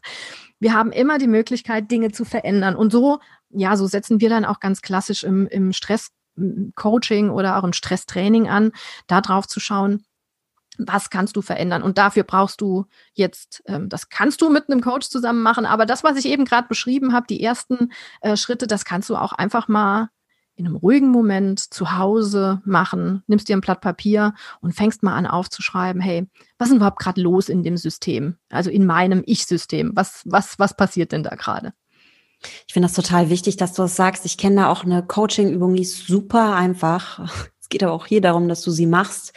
Wir haben immer die Möglichkeit, Dinge zu verändern. Und so, ja, so setzen wir dann auch ganz klassisch im, im Stresscoaching oder auch im Stresstraining an, da drauf zu schauen, was kannst du verändern? Und dafür brauchst du jetzt, ähm, das kannst du mit einem Coach zusammen machen, aber das, was ich eben gerade beschrieben habe, die ersten äh, Schritte, das kannst du auch einfach mal in einem ruhigen Moment zu Hause machen, nimmst dir ein Blatt Papier und fängst mal an aufzuschreiben, hey, was ist überhaupt gerade los in dem System? Also in meinem Ich-System. Was, was, was passiert denn da gerade? Ich finde das total wichtig, dass du das sagst. Ich kenne da auch eine Coaching-Übung, die ist super einfach. Es geht aber auch hier darum, dass du sie machst.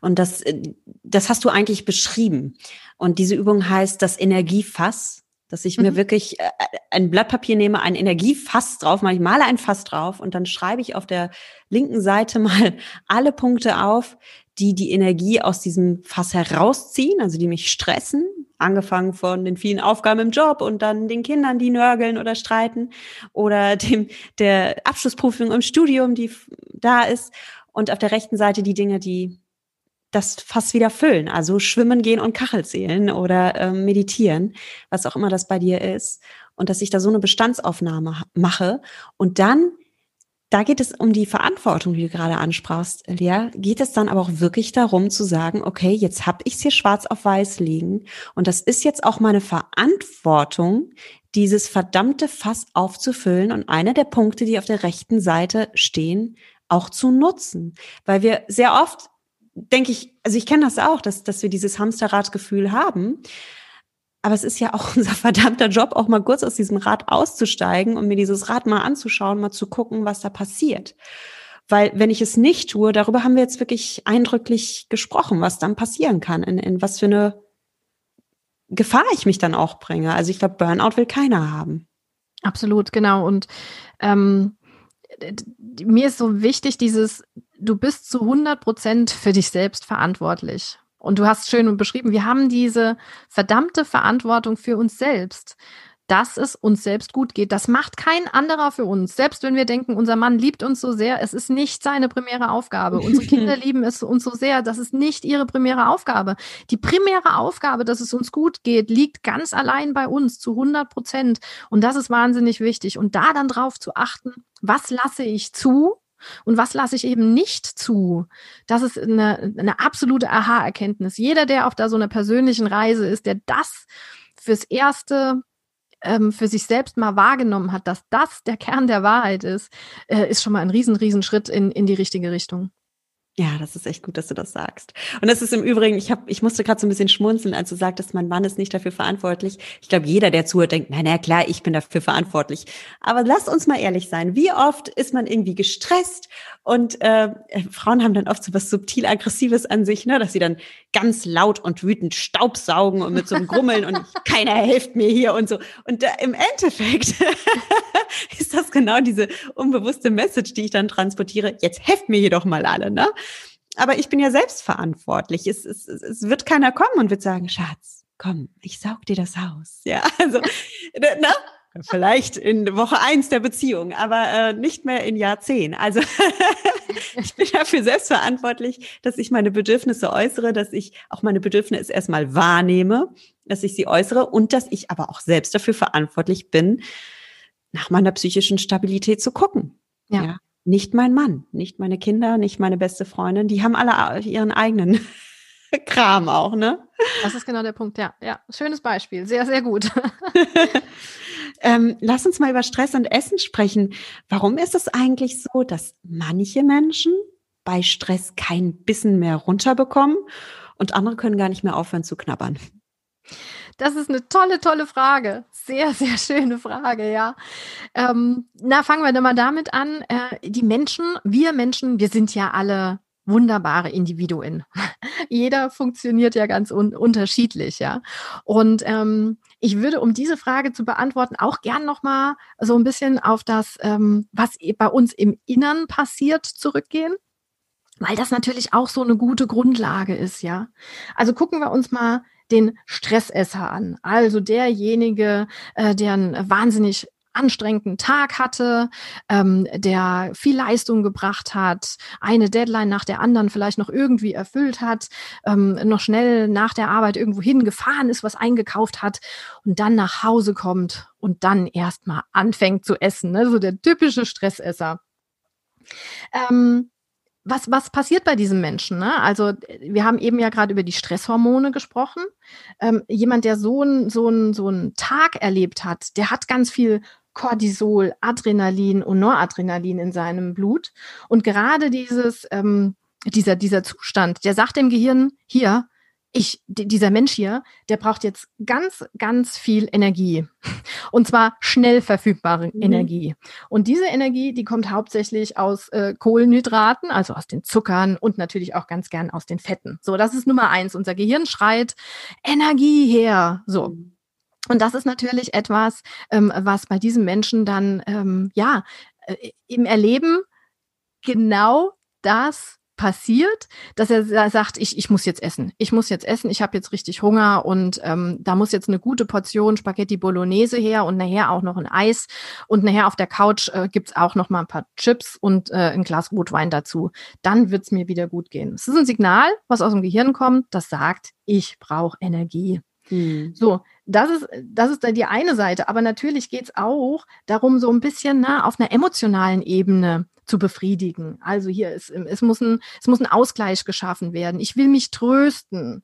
Und das, äh, das hast du eigentlich beschrieben. Und diese Übung heißt das Energiefass, dass ich mhm. mir wirklich äh, ein Blatt Papier nehme, ein Energiefass drauf, mache ich male ein Fass drauf und dann schreibe ich auf der linken Seite mal alle Punkte auf, die die Energie aus diesem Fass herausziehen, also die mich stressen, angefangen von den vielen Aufgaben im Job und dann den Kindern, die nörgeln oder streiten oder dem der Abschlussprüfung im Studium, die da ist und auf der rechten Seite die Dinge, die das fast wieder füllen. Also schwimmen gehen und Kachel zählen oder ähm, meditieren, was auch immer das bei dir ist. Und dass ich da so eine Bestandsaufnahme mache. Und dann, da geht es um die Verantwortung, die du gerade ansprachst, Lea, geht es dann aber auch wirklich darum zu sagen, okay, jetzt habe ich es hier schwarz auf weiß liegen. Und das ist jetzt auch meine Verantwortung, dieses verdammte Fass aufzufüllen und einer der Punkte, die auf der rechten Seite stehen, auch zu nutzen. Weil wir sehr oft denke ich, also ich kenne das auch, dass, dass wir dieses Hamsterradgefühl haben. Aber es ist ja auch unser verdammter Job, auch mal kurz aus diesem Rad auszusteigen und mir dieses Rad mal anzuschauen, mal zu gucken, was da passiert. Weil wenn ich es nicht tue, darüber haben wir jetzt wirklich eindrücklich gesprochen, was dann passieren kann, in, in was für eine Gefahr ich mich dann auch bringe. Also ich glaube, Burnout will keiner haben. Absolut, genau. Und ähm, mir ist so wichtig, dieses, du bist zu 100 Prozent für dich selbst verantwortlich. Und du hast schön beschrieben, wir haben diese verdammte Verantwortung für uns selbst dass es uns selbst gut geht. Das macht kein anderer für uns. Selbst wenn wir denken, unser Mann liebt uns so sehr, es ist nicht seine primäre Aufgabe. Unsere Kinder lieben es uns so sehr, das ist nicht ihre primäre Aufgabe. Die primäre Aufgabe, dass es uns gut geht, liegt ganz allein bei uns zu 100 Prozent. Und das ist wahnsinnig wichtig. Und da dann drauf zu achten, was lasse ich zu? Und was lasse ich eben nicht zu? Das ist eine, eine absolute Aha-Erkenntnis. Jeder, der auf da so einer persönlichen Reise ist, der das fürs Erste ähm, für sich selbst mal wahrgenommen hat, dass das der Kern der Wahrheit ist, äh, ist schon mal ein riesen, riesen Schritt in, in die richtige Richtung. Ja, das ist echt gut, dass du das sagst. Und das ist im Übrigen, ich habe, ich musste gerade so ein bisschen schmunzeln, als du sagtest, mein Mann ist nicht dafür verantwortlich. Ich glaube, jeder, der zuhört, denkt, na, na klar, ich bin dafür verantwortlich. Aber lass uns mal ehrlich sein. Wie oft ist man irgendwie gestresst und äh, Frauen haben dann oft so was subtil aggressives an sich, ne, dass sie dann ganz laut und wütend Staubsaugen und mit so einem Grummeln und keiner hilft mir hier und so. Und äh, im Endeffekt ist das genau diese unbewusste Message, die ich dann transportiere. Jetzt helft mir hier doch mal alle, ne? Aber ich bin ja selbst verantwortlich. Es, es, es wird keiner kommen und wird sagen, Schatz, komm, ich saug dir das Haus. Ja, also, ne? Vielleicht in Woche eins der Beziehung, aber äh, nicht mehr in Jahr zehn. Also ich bin dafür selbst verantwortlich, dass ich meine Bedürfnisse äußere, dass ich auch meine Bedürfnisse erstmal wahrnehme, dass ich sie äußere und dass ich aber auch selbst dafür verantwortlich bin, nach meiner psychischen Stabilität zu gucken. Ja. ja. Nicht mein Mann, nicht meine Kinder, nicht meine beste Freundin, die haben alle ihren eigenen Kram auch, ne? Das ist genau der Punkt, ja. Ja, schönes Beispiel. Sehr, sehr gut. ähm, lass uns mal über Stress und Essen sprechen. Warum ist es eigentlich so, dass manche Menschen bei Stress kein Bissen mehr runterbekommen und andere können gar nicht mehr aufhören zu knabbern? Das ist eine tolle, tolle Frage. Sehr, sehr schöne Frage, ja. Ähm, na, fangen wir doch mal damit an. Äh, die Menschen, wir Menschen, wir sind ja alle wunderbare Individuen. Jeder funktioniert ja ganz un unterschiedlich, ja. Und ähm, ich würde, um diese Frage zu beantworten, auch gern nochmal so ein bisschen auf das, ähm, was bei uns im Innern passiert, zurückgehen. Weil das natürlich auch so eine gute Grundlage ist, ja. Also gucken wir uns mal den Stressesser an. Also derjenige, äh, der einen wahnsinnig anstrengenden Tag hatte, ähm, der viel Leistung gebracht hat, eine Deadline nach der anderen vielleicht noch irgendwie erfüllt hat, ähm, noch schnell nach der Arbeit irgendwo hingefahren ist, was eingekauft hat und dann nach Hause kommt und dann erstmal anfängt zu essen. Ne? So der typische Stressesser. Ähm, was, was passiert bei diesem Menschen? Ne? Also wir haben eben ja gerade über die Stresshormone gesprochen. Ähm, jemand, der so einen so so einen Tag erlebt hat, der hat ganz viel Cortisol, Adrenalin und Noradrenalin in seinem Blut. Und gerade dieses, ähm, dieser, dieser Zustand, der sagt dem Gehirn, hier, ich, dieser Mensch hier, der braucht jetzt ganz, ganz viel Energie. Und zwar schnell verfügbare mhm. Energie. Und diese Energie, die kommt hauptsächlich aus äh, Kohlenhydraten, also aus den Zuckern und natürlich auch ganz gern aus den Fetten. So, das ist Nummer eins. Unser Gehirn schreit Energie her. So. Mhm. Und das ist natürlich etwas, ähm, was bei diesem Menschen dann, ähm, ja, äh, im Erleben genau das passiert, dass er sagt, ich, ich muss jetzt essen. Ich muss jetzt essen, ich habe jetzt richtig Hunger und ähm, da muss jetzt eine gute Portion Spaghetti Bolognese her und nachher auch noch ein Eis und nachher auf der Couch äh, gibt auch noch mal ein paar Chips und äh, ein Glas Rotwein dazu. Dann wird's mir wieder gut gehen. Es ist ein Signal, was aus dem Gehirn kommt, das sagt, ich brauche Energie. Hm. So, das ist, das ist dann die eine Seite. Aber natürlich geht's auch darum, so ein bisschen na, auf einer emotionalen Ebene zu befriedigen. Also hier ist, es muss ein, es muss ein Ausgleich geschaffen werden. Ich will mich trösten.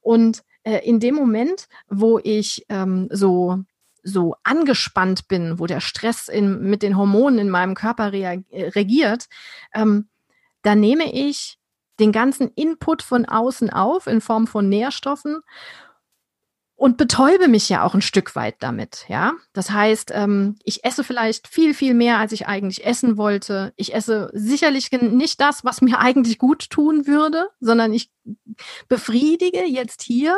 Und äh, in dem Moment, wo ich ähm, so so angespannt bin, wo der Stress in, mit den Hormonen in meinem Körper äh, regiert, ähm, da nehme ich den ganzen Input von außen auf in Form von Nährstoffen und betäube mich ja auch ein Stück weit damit, ja. Das heißt, ähm, ich esse vielleicht viel, viel mehr, als ich eigentlich essen wollte. Ich esse sicherlich nicht das, was mir eigentlich gut tun würde, sondern ich befriedige jetzt hier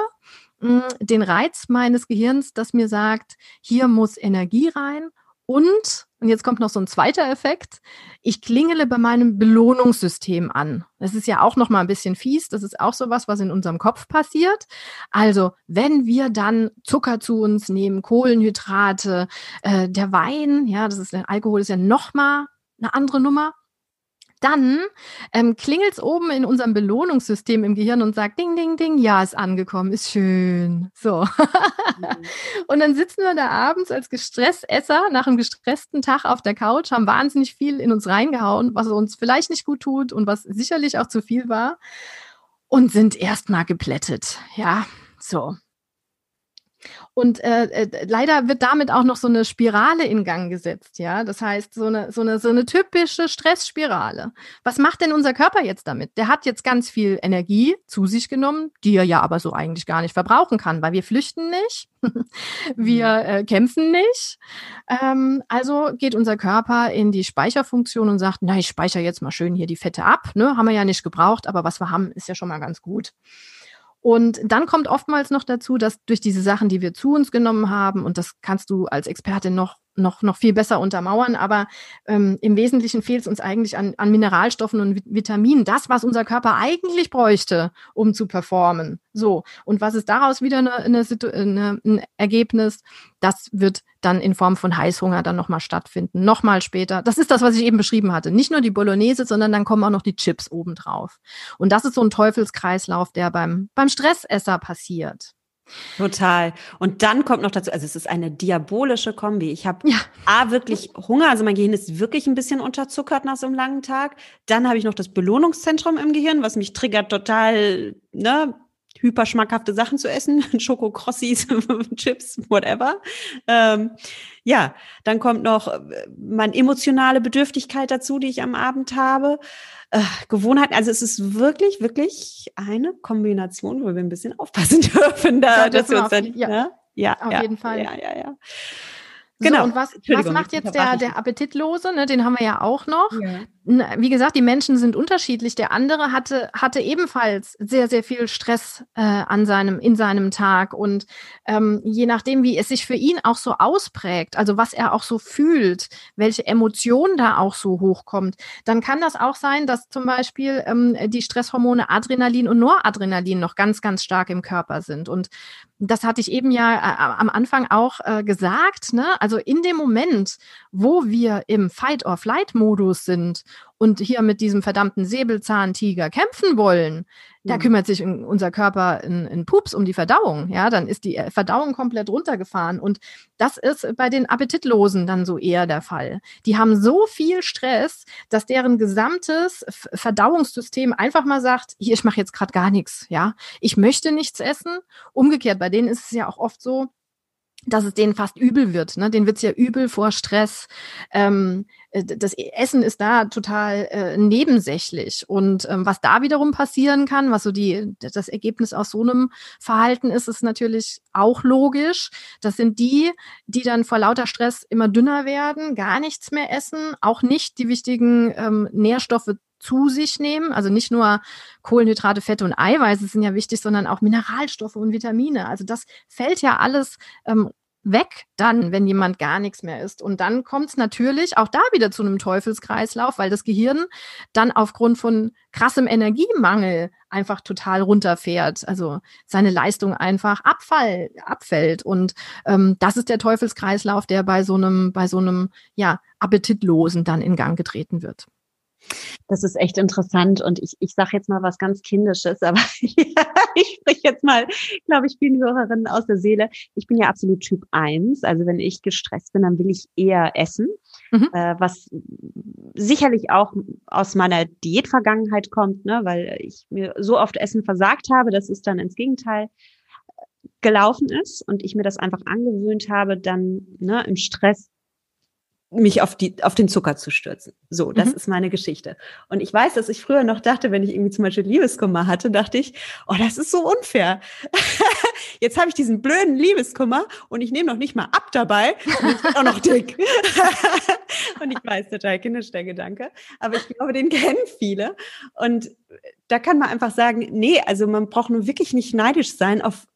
mh, hm, den Reiz meines Gehirns, das mir sagt, hier muss Energie rein und, und jetzt kommt noch so ein zweiter Effekt, ich klingele bei meinem Belohnungssystem an. Das ist ja auch noch mal ein bisschen fies. Das ist auch so was, was in unserem Kopf passiert. Also, wenn wir dann Zucker zu uns nehmen, Kohlenhydrate, äh, der Wein, ja, das ist, der Alkohol ist ja noch mal eine andere Nummer dann ähm, klingelt es oben in unserem Belohnungssystem im Gehirn und sagt, ding, ding, ding, ja, ist angekommen, ist schön. So. Mhm. und dann sitzen wir da abends als Gestressesser nach einem gestressten Tag auf der Couch, haben wahnsinnig viel in uns reingehauen, was uns vielleicht nicht gut tut und was sicherlich auch zu viel war und sind erstmal geplättet. Ja, so. Und äh, äh, leider wird damit auch noch so eine Spirale in Gang gesetzt, ja. Das heißt, so eine, so eine, so eine typische Stressspirale. Was macht denn unser Körper jetzt damit? Der hat jetzt ganz viel Energie zu sich genommen, die er ja aber so eigentlich gar nicht verbrauchen kann, weil wir flüchten nicht, wir mhm. äh, kämpfen nicht. Ähm, also geht unser Körper in die Speicherfunktion und sagt, na, ich speichere jetzt mal schön hier die Fette ab, ne? Haben wir ja nicht gebraucht, aber was wir haben, ist ja schon mal ganz gut. Und dann kommt oftmals noch dazu, dass durch diese Sachen, die wir zu uns genommen haben, und das kannst du als Expertin noch noch, noch viel besser untermauern. Aber ähm, im Wesentlichen fehlt es uns eigentlich an, an Mineralstoffen und Vitaminen. Das, was unser Körper eigentlich bräuchte, um zu performen. So. Und was ist daraus wieder eine, eine, eine, ein Ergebnis? Das wird dann in Form von Heißhunger dann nochmal stattfinden. Nochmal später. Das ist das, was ich eben beschrieben hatte. Nicht nur die Bolognese, sondern dann kommen auch noch die Chips obendrauf. Und das ist so ein Teufelskreislauf, der beim, beim Stressesser passiert. Total. Und dann kommt noch dazu, also es ist eine diabolische Kombi. Ich habe ja. A, wirklich Hunger, also mein Gehirn ist wirklich ein bisschen unterzuckert nach so einem langen Tag. Dann habe ich noch das Belohnungszentrum im Gehirn, was mich triggert, total, ne, hyperschmackhafte Sachen zu essen, Schokokrossis, Chips, whatever. Ähm, ja, dann kommt noch äh, meine emotionale Bedürftigkeit dazu, die ich am Abend habe äh, Gewohnheiten. Also es ist wirklich, wirklich eine Kombination, wo wir ein bisschen aufpassen dürfen, da, ja, dass wir uns dann, ja, ne? ja, auf ja, jeden Fall. Ja, ja, ja. Genau. So, und was, was macht jetzt der, der Appetitlose? Ne, den haben wir ja auch noch. Ja. Wie gesagt, die Menschen sind unterschiedlich. Der andere hatte, hatte ebenfalls sehr, sehr viel Stress äh, an seinem, in seinem Tag. Und ähm, je nachdem, wie es sich für ihn auch so ausprägt, also was er auch so fühlt, welche Emotion da auch so hochkommt, dann kann das auch sein, dass zum Beispiel ähm, die Stresshormone Adrenalin und Noradrenalin noch ganz, ganz stark im Körper sind. Und das hatte ich eben ja äh, am Anfang auch äh, gesagt. Ne? Also in dem Moment, wo wir im Fight-or-Flight-Modus sind und hier mit diesem verdammten Säbelzahntiger kämpfen wollen, da mhm. kümmert sich unser Körper in, in Pups um die Verdauung. Ja, dann ist die äh, Verdauung komplett runtergefahren. Und das ist bei den Appetitlosen dann so eher der Fall. Die haben so viel Stress, dass deren gesamtes Verdauungssystem einfach mal sagt, hier, ich mache jetzt gerade gar nichts. Ja, ich möchte nichts essen. Umgekehrt, bei denen ist es ja auch oft so, dass es denen fast übel wird. Ne? Denen wird's ja übel vor Stress. Ähm, äh, das Essen ist da total äh, nebensächlich. Und ähm, was da wiederum passieren kann, was so die, das Ergebnis aus so einem Verhalten ist, ist natürlich auch logisch. Das sind die, die dann vor lauter Stress immer dünner werden, gar nichts mehr essen, auch nicht die wichtigen ähm, Nährstoffe zu sich nehmen. Also nicht nur Kohlenhydrate, Fette und Eiweiße sind ja wichtig, sondern auch Mineralstoffe und Vitamine. Also das fällt ja alles ähm, weg dann, wenn jemand gar nichts mehr isst. Und dann kommt es natürlich auch da wieder zu einem Teufelskreislauf, weil das Gehirn dann aufgrund von krassem Energiemangel einfach total runterfährt. Also seine Leistung einfach abfall, abfällt. Und ähm, das ist der Teufelskreislauf, der bei so einem, bei so einem, ja, Appetitlosen dann in Gang getreten wird. Das ist echt interessant und ich, ich sage jetzt mal was ganz Kindisches, aber ich spreche jetzt mal, glaube ich, vielen Hörerinnen aus der Seele. Ich bin ja absolut Typ 1, also wenn ich gestresst bin, dann will ich eher essen, mhm. äh, was sicherlich auch aus meiner Diätvergangenheit kommt, ne, weil ich mir so oft Essen versagt habe, dass es dann ins Gegenteil gelaufen ist und ich mir das einfach angewöhnt habe, dann ne, im Stress mich auf die auf den Zucker zu stürzen. So, das mhm. ist meine Geschichte. Und ich weiß, dass ich früher noch dachte, wenn ich irgendwie zum Beispiel Liebeskummer hatte, dachte ich, oh, das ist so unfair. jetzt habe ich diesen blöden Liebeskummer und ich nehme noch nicht mal ab dabei und ich bin auch noch dick. und ich weiß, total kindisch der Gedanke, aber ich glaube, den kennen viele. Und da kann man einfach sagen, nee, also man braucht nur wirklich nicht neidisch sein auf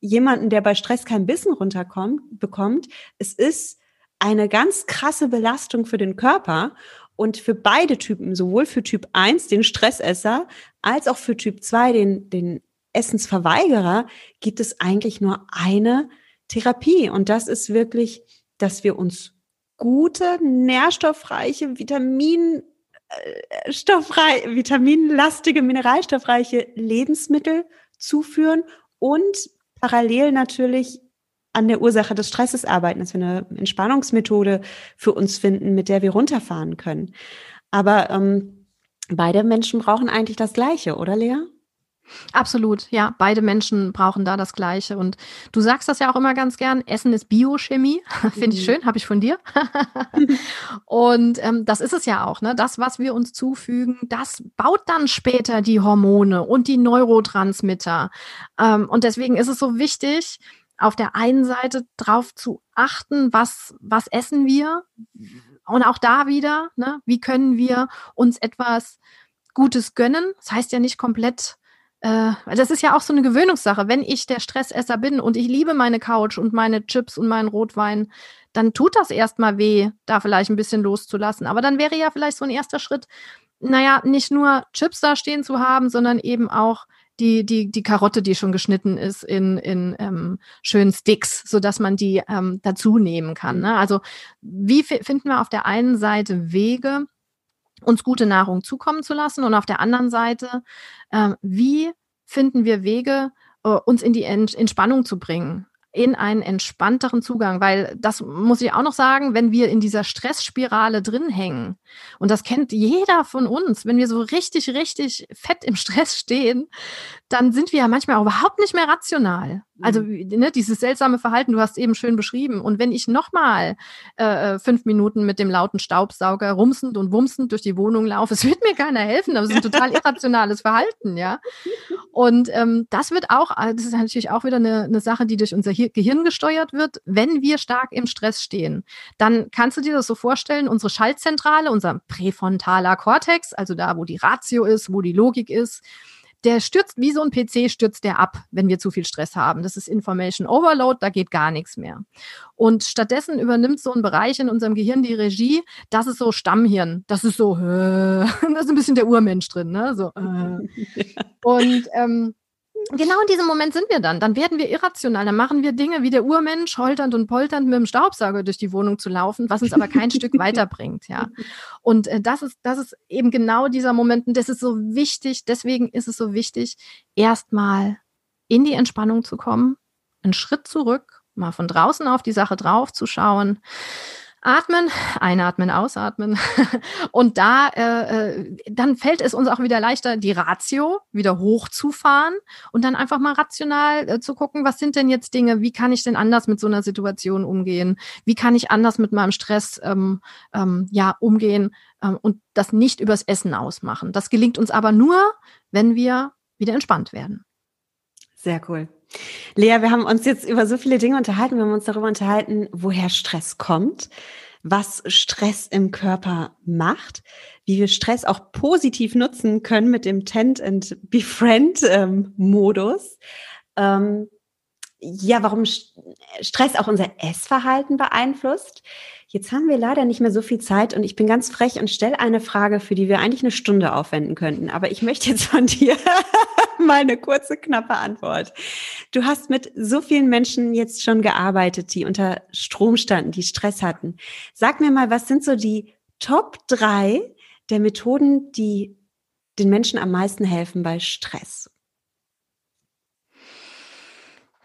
jemanden, der bei Stress kein Bissen runterkommt, bekommt. Es ist eine ganz krasse Belastung für den Körper und für beide Typen, sowohl für Typ 1, den Stressesser, als auch für Typ 2, den, den Essensverweigerer, gibt es eigentlich nur eine Therapie. Und das ist wirklich, dass wir uns gute, nährstoffreiche, Vitamin, äh, stoffrei vitaminlastige, mineralstoffreiche Lebensmittel zuführen und parallel natürlich an der Ursache des Stresses arbeiten, dass wir eine Entspannungsmethode für uns finden, mit der wir runterfahren können. Aber ähm, beide Menschen brauchen eigentlich das Gleiche, oder Lea? Absolut, ja. Beide Menschen brauchen da das Gleiche. Und du sagst das ja auch immer ganz gern, Essen ist Biochemie. Finde ich mhm. schön, habe ich von dir. und ähm, das ist es ja auch. Ne? Das, was wir uns zufügen, das baut dann später die Hormone und die Neurotransmitter. Ähm, und deswegen ist es so wichtig, auf der einen Seite drauf zu achten, was, was essen wir? Und auch da wieder, ne, wie können wir uns etwas Gutes gönnen? Das heißt ja nicht komplett äh, das ist ja auch so eine Gewöhnungssache. Wenn ich der Stressesser bin und ich liebe meine Couch und meine Chips und meinen Rotwein, dann tut das erstmal weh, da vielleicht ein bisschen loszulassen. Aber dann wäre ja vielleicht so ein erster Schritt, naja, nicht nur Chips da stehen zu haben, sondern eben auch die, die, die Karotte, die schon geschnitten ist in, in ähm, schönen Sticks, sodass man die ähm, dazu nehmen kann. Ne? Also wie finden wir auf der einen Seite Wege, uns gute Nahrung zukommen zu lassen und auf der anderen Seite, äh, wie finden wir Wege, äh, uns in die Entspannung zu bringen? In einen entspannteren Zugang, weil das muss ich auch noch sagen, wenn wir in dieser Stressspirale drin hängen, und das kennt jeder von uns, wenn wir so richtig, richtig fett im Stress stehen, dann sind wir ja manchmal auch überhaupt nicht mehr rational. Also mhm. ne, dieses seltsame Verhalten, du hast eben schön beschrieben. Und wenn ich nochmal äh, äh, fünf Minuten mit dem lauten Staubsauger rumsend und wumsend durch die Wohnung laufe, es wird mir keiner helfen, aber es ist ein total irrationales Verhalten, ja. Und ähm, das wird auch, äh, das ist natürlich auch wieder eine, eine Sache, die durch unser Gehirn gesteuert wird. Wenn wir stark im Stress stehen, dann kannst du dir das so vorstellen, unsere Schaltzentrale, unser präfrontaler Kortex, also da, wo die Ratio ist, wo die Logik ist, der stürzt wie so ein PC, stürzt der ab, wenn wir zu viel Stress haben. Das ist Information Overload, da geht gar nichts mehr. Und stattdessen übernimmt so ein Bereich in unserem Gehirn die Regie, das ist so Stammhirn, das ist so, äh, da ist ein bisschen der Urmensch drin, ne? So, äh. Und ähm, genau in diesem Moment sind wir dann. Dann werden wir irrational. Dann machen wir Dinge wie der Urmensch, holternd und polternd mit dem Staubsauger durch die Wohnung zu laufen, was uns aber kein Stück weiterbringt, ja. Und äh, das ist, das ist eben genau dieser Moment. Und das ist so wichtig. Deswegen ist es so wichtig, erstmal in die Entspannung zu kommen, einen Schritt zurück, mal von draußen auf die Sache drauf zu schauen Atmen, einatmen, ausatmen. Und da, äh, äh, dann fällt es uns auch wieder leichter, die Ratio wieder hochzufahren und dann einfach mal rational äh, zu gucken, was sind denn jetzt Dinge, wie kann ich denn anders mit so einer Situation umgehen? Wie kann ich anders mit meinem Stress ähm, ähm, ja, umgehen ähm, und das nicht übers Essen ausmachen? Das gelingt uns aber nur, wenn wir wieder entspannt werden. Sehr cool. Lea, wir haben uns jetzt über so viele Dinge unterhalten. Wir haben uns darüber unterhalten, woher Stress kommt, was Stress im Körper macht, wie wir Stress auch positiv nutzen können mit dem Tent and Befriend ähm, Modus. Ähm, ja, warum Stress auch unser Essverhalten beeinflusst. Jetzt haben wir leider nicht mehr so viel Zeit und ich bin ganz frech und stelle eine Frage, für die wir eigentlich eine Stunde aufwenden könnten. Aber ich möchte jetzt von dir mal eine kurze, knappe Antwort. Du hast mit so vielen Menschen jetzt schon gearbeitet, die unter Strom standen, die Stress hatten. Sag mir mal, was sind so die Top drei der Methoden, die den Menschen am meisten helfen bei Stress?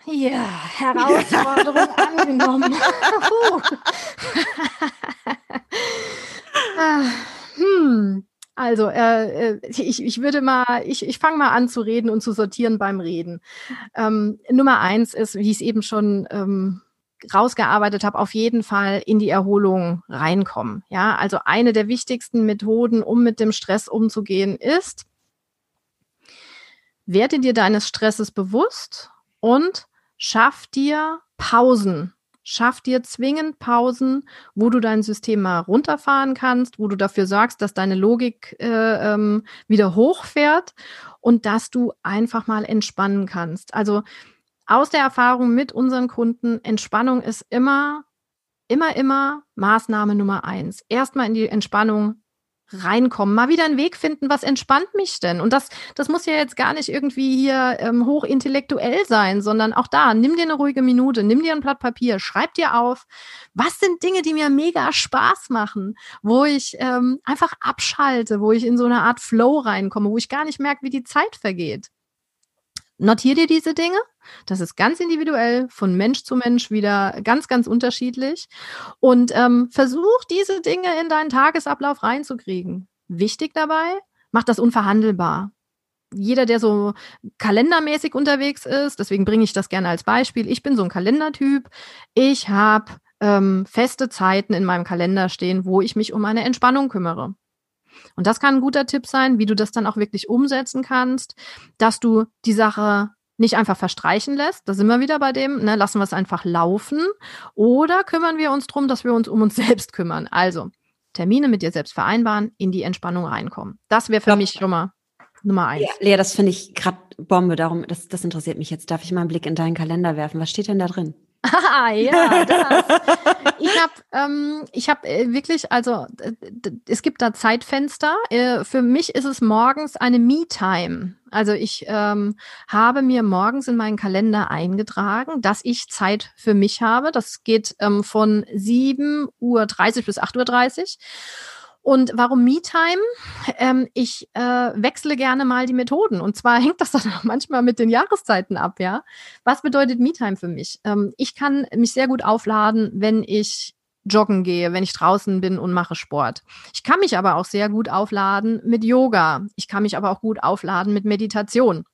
Ja, Herausforderung angenommen. Ah, hm. Also, äh, äh, ich, ich würde mal, ich, ich fange mal an zu reden und zu sortieren beim Reden. Ähm, Nummer eins ist, wie ich es eben schon ähm, rausgearbeitet habe, auf jeden Fall in die Erholung reinkommen. Ja, also eine der wichtigsten Methoden, um mit dem Stress umzugehen, ist, werde dir deines Stresses bewusst und schaff dir Pausen. Schaff dir zwingend Pausen, wo du dein System mal runterfahren kannst, wo du dafür sorgst, dass deine Logik äh, ähm, wieder hochfährt und dass du einfach mal entspannen kannst. Also aus der Erfahrung mit unseren Kunden, Entspannung ist immer, immer, immer Maßnahme Nummer eins. Erstmal in die Entspannung reinkommen, mal wieder einen Weg finden, was entspannt mich denn? Und das, das muss ja jetzt gar nicht irgendwie hier ähm, hochintellektuell sein, sondern auch da, nimm dir eine ruhige Minute, nimm dir ein Blatt Papier, schreib dir auf, was sind Dinge, die mir mega Spaß machen, wo ich ähm, einfach abschalte, wo ich in so eine Art Flow reinkomme, wo ich gar nicht merke, wie die Zeit vergeht. Notier dir diese Dinge. Das ist ganz individuell, von Mensch zu Mensch wieder ganz, ganz unterschiedlich. Und ähm, versuch diese Dinge in deinen Tagesablauf reinzukriegen. Wichtig dabei, mach das unverhandelbar. Jeder, der so kalendermäßig unterwegs ist, deswegen bringe ich das gerne als Beispiel. Ich bin so ein Kalendertyp. Ich habe ähm, feste Zeiten in meinem Kalender stehen, wo ich mich um meine Entspannung kümmere. Und das kann ein guter Tipp sein, wie du das dann auch wirklich umsetzen kannst, dass du die Sache nicht einfach verstreichen lässt. Da sind wir wieder bei dem, ne, lassen wir es einfach laufen. Oder kümmern wir uns darum, dass wir uns um uns selbst kümmern. Also Termine mit dir selbst vereinbaren, in die Entspannung reinkommen. Das wäre für ja. mich schon mal Nummer eins. Ja, Lea, das finde ich gerade Bombe. Darum, das, das interessiert mich jetzt. Darf ich mal einen Blick in deinen Kalender werfen? Was steht denn da drin? Ah, ja, das. ich habe ähm, ich hab, äh, wirklich, also es gibt da Zeitfenster. Äh, für mich ist es morgens eine Me-Time. Also ich ähm, habe mir morgens in meinen Kalender eingetragen, dass ich Zeit für mich habe. Das geht ähm, von 7.30 Uhr bis 8.30 Uhr. Und warum MeTime? Ähm, ich äh, wechsle gerne mal die Methoden. Und zwar hängt das dann auch manchmal mit den Jahreszeiten ab, ja. Was bedeutet MeTime für mich? Ähm, ich kann mich sehr gut aufladen, wenn ich joggen gehe, wenn ich draußen bin und mache Sport. Ich kann mich aber auch sehr gut aufladen mit Yoga. Ich kann mich aber auch gut aufladen mit Meditation.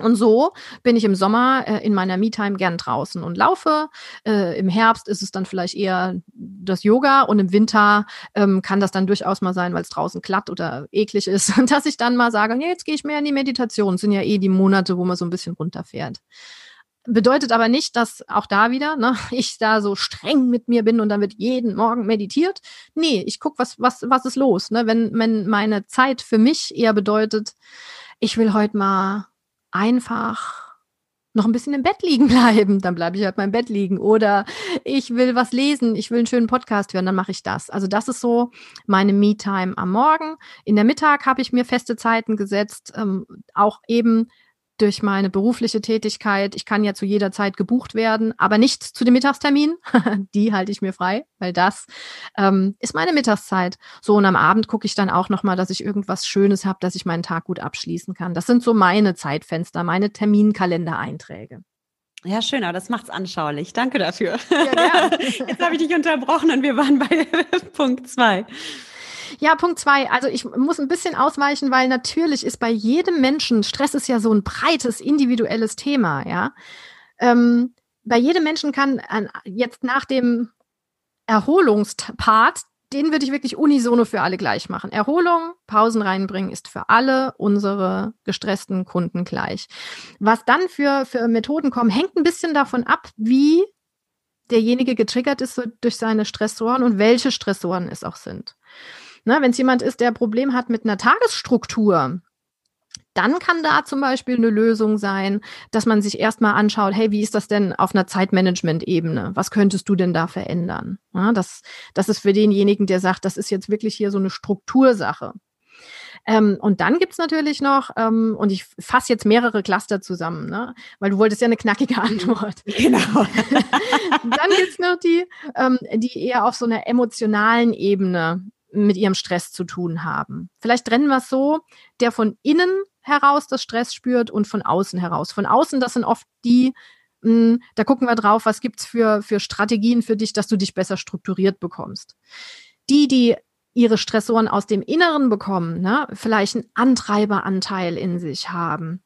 Und so bin ich im Sommer äh, in meiner Me-Time gern draußen und laufe. Äh, Im Herbst ist es dann vielleicht eher das Yoga und im Winter ähm, kann das dann durchaus mal sein, weil es draußen glatt oder eklig ist, dass ich dann mal sage, nee, jetzt gehe ich mehr in die Meditation. Das sind ja eh die Monate, wo man so ein bisschen runterfährt. Bedeutet aber nicht, dass auch da wieder ne, ich da so streng mit mir bin und dann wird jeden Morgen meditiert. Nee, ich guck, was, was, was ist los. Ne? Wenn, wenn meine Zeit für mich eher bedeutet, ich will heute mal einfach noch ein bisschen im Bett liegen bleiben, dann bleibe ich halt im Bett liegen. Oder ich will was lesen, ich will einen schönen Podcast hören, dann mache ich das. Also das ist so meine Me-Time am Morgen. In der Mittag habe ich mir feste Zeiten gesetzt, ähm, auch eben durch meine berufliche Tätigkeit. Ich kann ja zu jeder Zeit gebucht werden, aber nicht zu den Mittagsterminen. Die halte ich mir frei, weil das ähm, ist meine Mittagszeit. So und am Abend gucke ich dann auch noch mal, dass ich irgendwas Schönes habe, dass ich meinen Tag gut abschließen kann. Das sind so meine Zeitfenster, meine Terminkalendereinträge. Ja, schön, aber das macht's anschaulich. Danke dafür. Ja, Jetzt habe ich dich unterbrochen und wir waren bei Punkt zwei. Ja, Punkt zwei. Also ich muss ein bisschen ausweichen, weil natürlich ist bei jedem Menschen, Stress ist ja so ein breites, individuelles Thema, ja. Ähm, bei jedem Menschen kann äh, jetzt nach dem Erholungspart, den würde ich wirklich unisono für alle gleich machen. Erholung, Pausen reinbringen ist für alle unsere gestressten Kunden gleich. Was dann für, für Methoden kommen, hängt ein bisschen davon ab, wie derjenige getriggert ist durch seine Stressoren und welche Stressoren es auch sind. Ne, Wenn es jemand ist, der ein Problem hat mit einer Tagesstruktur, dann kann da zum Beispiel eine Lösung sein, dass man sich erstmal anschaut, hey, wie ist das denn auf einer Zeitmanagement-Ebene? Was könntest du denn da verändern? Ja, das, das ist für denjenigen, der sagt, das ist jetzt wirklich hier so eine Struktursache. Ähm, und dann gibt's natürlich noch, ähm, und ich fasse jetzt mehrere Cluster zusammen, ne? weil du wolltest ja eine knackige Antwort. Genau. dann gibt's noch die, ähm, die eher auf so einer emotionalen Ebene mit ihrem Stress zu tun haben. Vielleicht trennen wir es so, der von innen heraus das Stress spürt und von außen heraus. Von außen, das sind oft die, hm, da gucken wir drauf, was gibt's für, für Strategien für dich, dass du dich besser strukturiert bekommst. Die, die ihre Stressoren aus dem Inneren bekommen, ne, vielleicht einen Antreiberanteil in sich haben,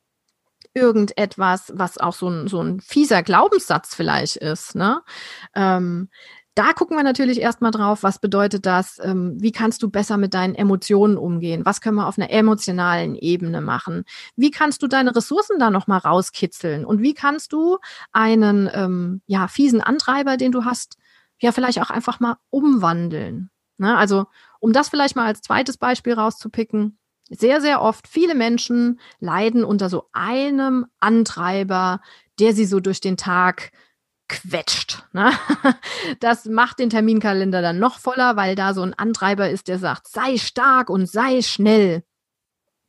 irgendetwas, was auch so ein, so ein fieser Glaubenssatz vielleicht ist, ne? Ähm, Da gucken wir natürlich erstmal drauf, was bedeutet das? Ähm, wie kannst du besser mit deinen Emotionen umgehen? Was können wir auf einer emotionalen Ebene machen? Wie kannst du deine Ressourcen da nochmal rauskitzeln? Und wie kannst du einen ähm, ja, fiesen Antreiber, den du hast, ja vielleicht auch einfach mal umwandeln? Ne? Also um das vielleicht mal als zweites Beispiel rauszupicken, sehr, sehr oft, viele Menschen leiden unter so einem Antreiber, der sie so durch den Tag quetscht. Ne? Das macht den Terminkalender dann noch voller, weil da so ein Antreiber ist, der sagt, sei stark und sei schnell.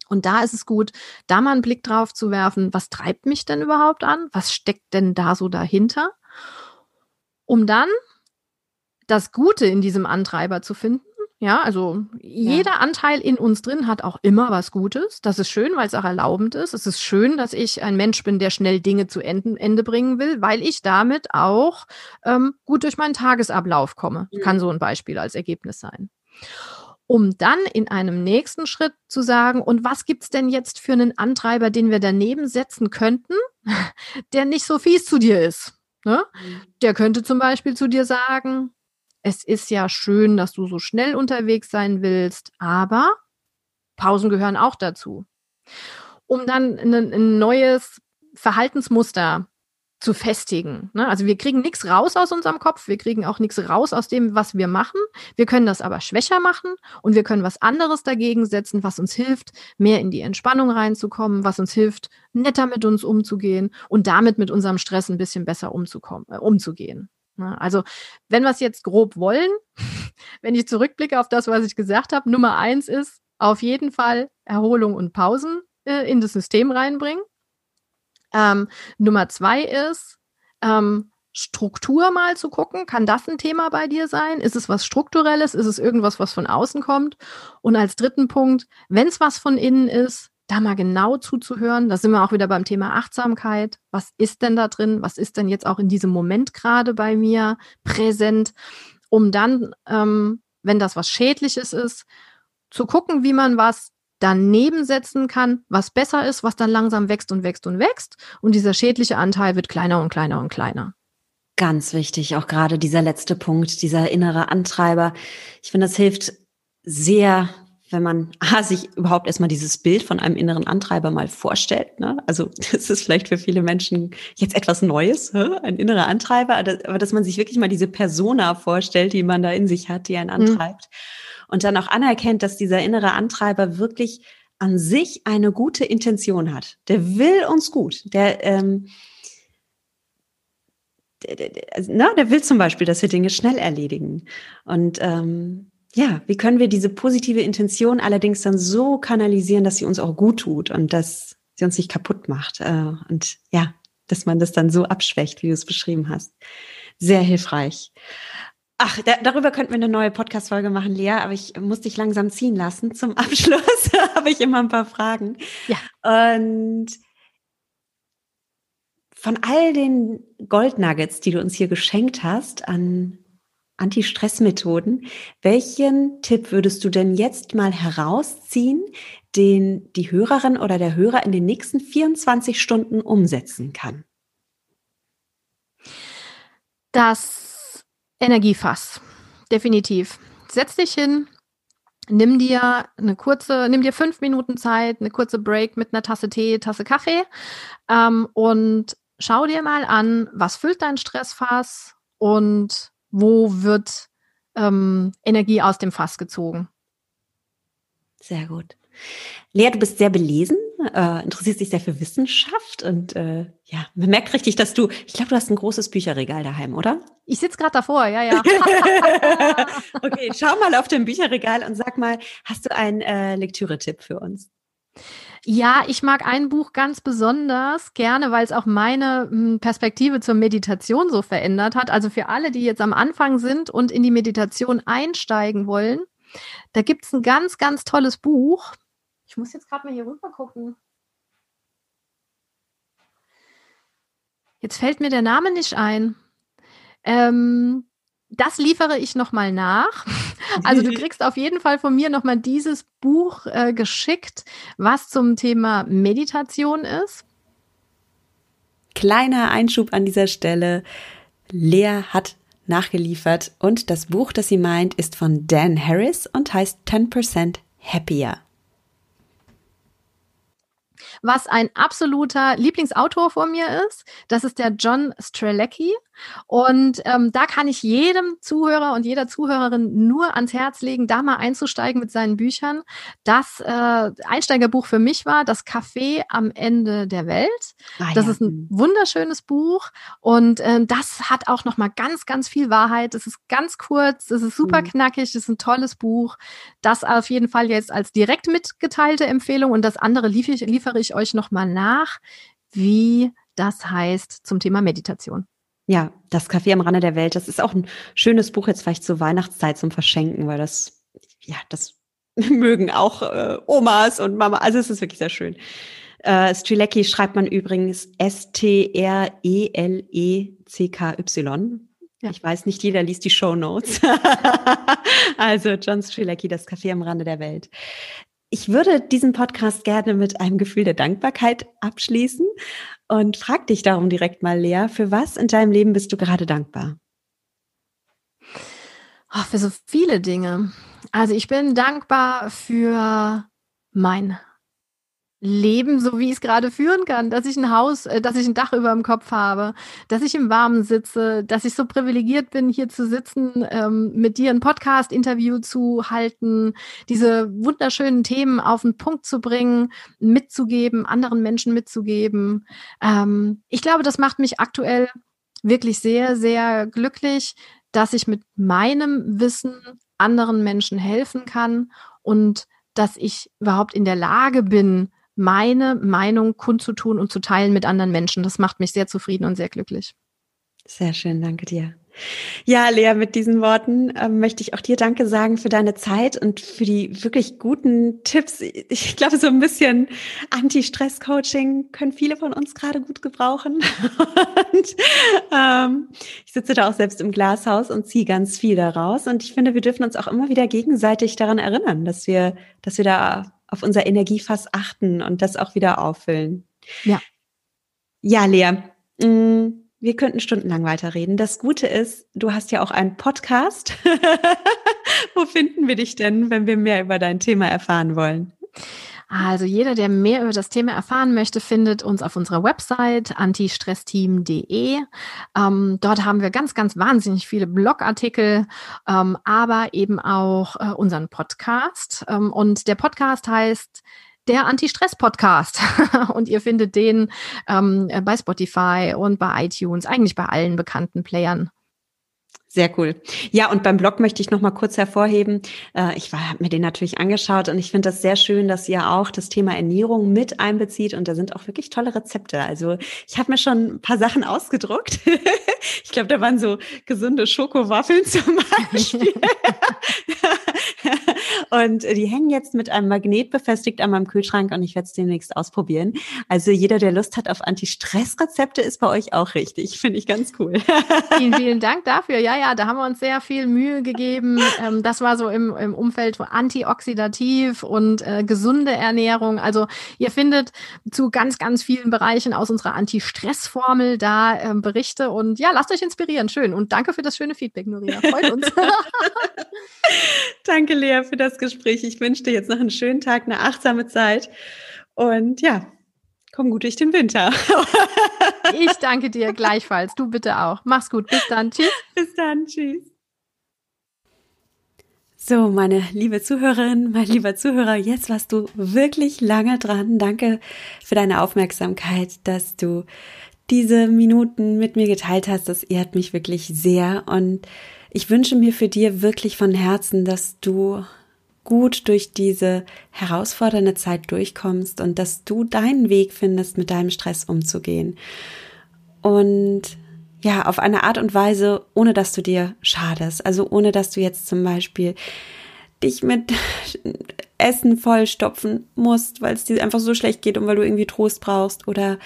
Und da ist es gut, da mal einen Blick drauf zu werfen, was treibt mich denn überhaupt an? Was steckt denn da so dahinter? Um dann das Gute in diesem Antreiber zu finden ja, also jeder ja. Anteil in uns drin hat auch immer was Gutes. Das ist schön, weil es auch erlaubend ist. Es ist schön, dass ich ein Mensch bin, der schnell Dinge zu Ende, Ende bringen will, weil ich damit auch ähm, gut durch meinen Tagesablauf komme. Mhm. Kann so ein Beispiel als Ergebnis sein. Um dann in einem nächsten Schritt zu sagen, und was gibt's denn jetzt für einen Antreiber, den wir daneben setzen könnten, der nicht so fies zu dir ist? Ne? Mhm. Der könnte zum Beispiel zu dir sagen, es ist ja schön, dass du so schnell unterwegs sein willst, aber Pausen gehören auch dazu. Um dann ein, neues Verhaltensmuster zu festigen. Ne? Also wir kriegen nichts raus aus unserem Kopf, wir kriegen auch nichts raus aus dem, was wir machen. Wir können das aber schwächer machen und wir können was anderes dagegen setzen, was uns hilft, mehr in die Entspannung reinzukommen, was uns hilft, netter mit uns umzugehen und damit mit unserem Stress ein bisschen besser umzukommen, äh, umzugehen. Ne? Also, wenn wir es jetzt grob wollen, wenn ich zurückblicke auf das, was ich gesagt habe, Nummer eins ist auf jeden Fall Erholung und Pausen äh, in das System reinbringen. Ähm, Nummer zwei ist, ähm, Struktur mal zu gucken. Kann das ein Thema bei dir sein? Ist es was Strukturelles? Ist es irgendwas, was von außen kommt? Und als dritten Punkt, wenn es was von innen ist, da mal genau zuzuhören. Da sind wir auch wieder beim Thema Achtsamkeit. Was ist denn da drin? Was ist denn jetzt auch in diesem Moment gerade bei mir präsent? Um dann, ähm, wenn das was Schädliches ist, zu gucken, wie man was daneben setzen kann, was besser ist, was dann langsam wächst und wächst und wächst. Und dieser schädliche Anteil wird kleiner und kleiner und kleiner. Ganz wichtig, auch gerade dieser letzte Punkt, dieser innere Antreiber. Ich finde, das hilft sehr, wenn man A, sich überhaupt erstmal dieses Bild von einem inneren Antreiber mal vorstellt. Ne? Also das ist vielleicht für viele Menschen jetzt etwas Neues, ein innerer Antreiber, aber dass man sich wirklich mal diese Persona vorstellt, die man da in sich hat, die einen mhm. antreibt. Mhm. Und dann auch anerkennt, dass dieser innere Antreiber wirklich an sich eine gute Intention hat. Der will uns gut. Der, ähm, der, der, also, na, der will zum Beispiel, dass wir Dinge schnell erledigen. Und ähm, ja, wie können wir diese positive Intention allerdings dann so kanalisieren, dass sie uns auch gut tut und dass sie uns nicht kaputt macht äh, und ja, dass man das dann so abschwächt, wie du es beschrieben hast. Sehr hilfreich. Ach, da, darüber könnten wir eine neue Podcast-Folge machen, Lea, aber ich muss dich langsam ziehen lassen. Zum Abschluss habe ich immer ein paar Fragen. Ja. Und von all den Goldnuggets, die du uns hier geschenkt hast an Anti-Stress-Methoden. Welchen Tipp würdest du denn jetzt mal herausziehen, den die Hörerin oder der Hörer in den nächsten 24 Stunden umsetzen kann? Das Energiefass, definitiv. Setz dich hin, nimm dir eine kurze, nimm dir fünf Minuten Zeit, eine kurze Break mit einer Tasse Tee, Tasse Kaffee ähm, und schau dir mal an, was füllt dein Stressfass und wo wird ähm, Energie aus dem Fass gezogen. Sehr gut. Lea, du bist sehr belesen, äh, interessierst dich sehr für Wissenschaft und äh, ja, man merkt richtig, dass du, ich glaube, du hast ein großes Bücherregal daheim, oder? Ich sitze gerade davor, ja, ja. okay, schau mal auf dem Bücherregal und sag mal, hast du einen äh, Lektüre-Tipp für uns? Ja, ich mag ein Buch ganz besonders gerne, weil es auch meine hm, Perspektive zur Meditation so verändert hat. Also für alle, die jetzt am Anfang sind und in die Meditation einsteigen wollen, da gibt es ein ganz, ganz tolles Buch. Ich muss jetzt gerade mal hier rüber gucken. Jetzt fällt mir der Name nicht ein. Ähm, das liefere ich nochmal nach. Also du kriegst auf jeden Fall von mir nochmal dieses Buch äh, geschickt, was zum Thema Meditation ist. Kleiner Einschub an dieser Stelle. Lea hat nachgeliefert. Und das Buch, das sie meint, ist von Dan Harris und heißt 10% Happier was ein absoluter Lieblingsautor von mir ist. Das ist der John Strelecki. Und ähm, da kann ich jedem Zuhörer und jeder Zuhörerin nur ans Herz legen, da mal einzusteigen mit seinen Büchern. Das äh, Einsteigerbuch für mich war Das Café am Ende der Welt. Ah, das ja. ist ein wunderschönes Buch und äh, das hat auch noch mal ganz, ganz viel Wahrheit. Es ist ganz kurz, es ist super mhm. knackig, es ist ein tolles Buch. Das auf jeden Fall jetzt als direkt mitgeteilte Empfehlung und das andere liefere ich, liefere ich euch noch mal nach, wie das heißt zum Thema Meditation. Ja, das Café am Rande der Welt, das ist auch ein schönes Buch jetzt vielleicht zur Weihnachtszeit zum Verschenken, weil das, ja, das mögen auch äh, Omas und Mama. Also es ist wirklich sehr schön. Äh, Strilecki schreibt man übrigens S-T-R-E-L-E-C-K-Y. Ja. Ich weiß nicht, jeder liest die Show Notes. also John Strilecki, das Café am Rande der Welt. Ich würde diesen Podcast gerne mit einem Gefühl der Dankbarkeit abschließen und frag dich darum direkt mal, Lea, für was in deinem Leben bist du gerade dankbar? Oh, für so viele Dinge. Also ich bin dankbar für mein Leben, so wie ich es gerade führen kann, dass ich ein Haus, äh, dass ich ein Dach über dem Kopf habe, dass ich im Warmen sitze, dass ich so privilegiert bin, hier zu sitzen, ähm, mit dir ein Podcast-Interview zu halten, diese wunderschönen Themen auf den Punkt zu bringen, mitzugeben, anderen Menschen mitzugeben. Ähm, ich glaube, das macht mich aktuell wirklich sehr, sehr glücklich, dass ich mit meinem Wissen anderen Menschen helfen kann und dass ich überhaupt in der Lage bin, meine Meinung kundzutun und zu teilen mit anderen Menschen. Das macht mich sehr zufrieden und sehr glücklich. Sehr schön, danke dir. Ja, Lea, mit diesen Worten äh, möchte ich auch dir Danke sagen für deine Zeit und für die wirklich guten Tipps. Ich glaube, so ein bisschen Anti-Stress-Coaching können viele von uns gerade gut gebrauchen. und, ähm, ich sitze da auch selbst im Glashaus und ziehe ganz viel daraus. Und ich finde, wir dürfen uns auch immer wieder gegenseitig daran erinnern, dass wir, dass wir da auf unser Energiefass achten und das auch wieder auffüllen. Ja. Ja, Lea. Mm, wir könnten stundenlang weiterreden. Das Gute ist, du hast ja auch einen Podcast. Wo finden wir dich denn, wenn wir mehr über dein Thema erfahren wollen? Also jeder, der mehr über das Thema erfahren möchte, findet uns auf unserer Website antistressteam.de. Ähm, dort haben wir ganz, ganz wahnsinnig viele Blogartikel, ähm, aber eben auch äh, unseren Podcast. Ähm, und der Podcast heißt der Anti-Stress-Podcast. und ihr findet den ähm, bei Spotify und bei iTunes, eigentlich bei allen bekannten Playern. Sehr cool. Ja, und beim Blog möchte ich noch mal kurz hervorheben. Äh, ich habe mir den natürlich angeschaut und ich finde das sehr schön, dass ihr auch das Thema Ernährung mit einbezieht und da sind auch wirklich tolle Rezepte. Also ich habe mir schon ein paar Sachen ausgedruckt. ich glaube, da waren so gesunde Schokowaffeln zum Beispiel. und die hängen jetzt mit einem Magnet befestigt an meinem Kühlschrank und ich werde es demnächst ausprobieren. Also jeder, der Lust hat auf Anti-Stress-Rezepte, ist bei euch auch richtig. Finde ich ganz cool. vielen, vielen Dank dafür. Ja, ja, da haben wir uns sehr viel Mühe gegeben. Ähm, das war so im, im Umfeld antioxidativ und äh, gesunde Ernährung. Also ihr findet zu ganz, ganz vielen Bereichen aus unserer Anti-Stress-Formel da äh, Berichte und ja, lasst euch inspirieren. Schön. Und danke für das schöne Feedback, Nuria. Freut uns. danke, Lea, für das Gespräch. Ich wünsche dir jetzt noch einen schönen Tag, eine achtsame Zeit. Und ja, komm gut durch den Winter. ich danke dir gleichfalls. Du bitte auch. Mach's gut. Bis dann. Tschüss. Bis dann. Tschüss. So, meine liebe Zuhörerin, mein lieber Zuhörer, jetzt warst du wirklich lange dran. Danke für deine Aufmerksamkeit, dass du diese Minuten mit mir geteilt hast. Das ehrt mich wirklich sehr. Und ich wünsche mir für dir wirklich von Herzen, dass du gut durch diese herausfordernde Zeit durchkommst und dass du deinen Weg findest, mit deinem Stress umzugehen. Und ja, auf eine Art und Weise, ohne dass du dir schadest. Also ohne dass du jetzt zum Beispiel dich mit Essen vollstopfen musst, weil es dir einfach so schlecht geht und weil du irgendwie Trost brauchst oder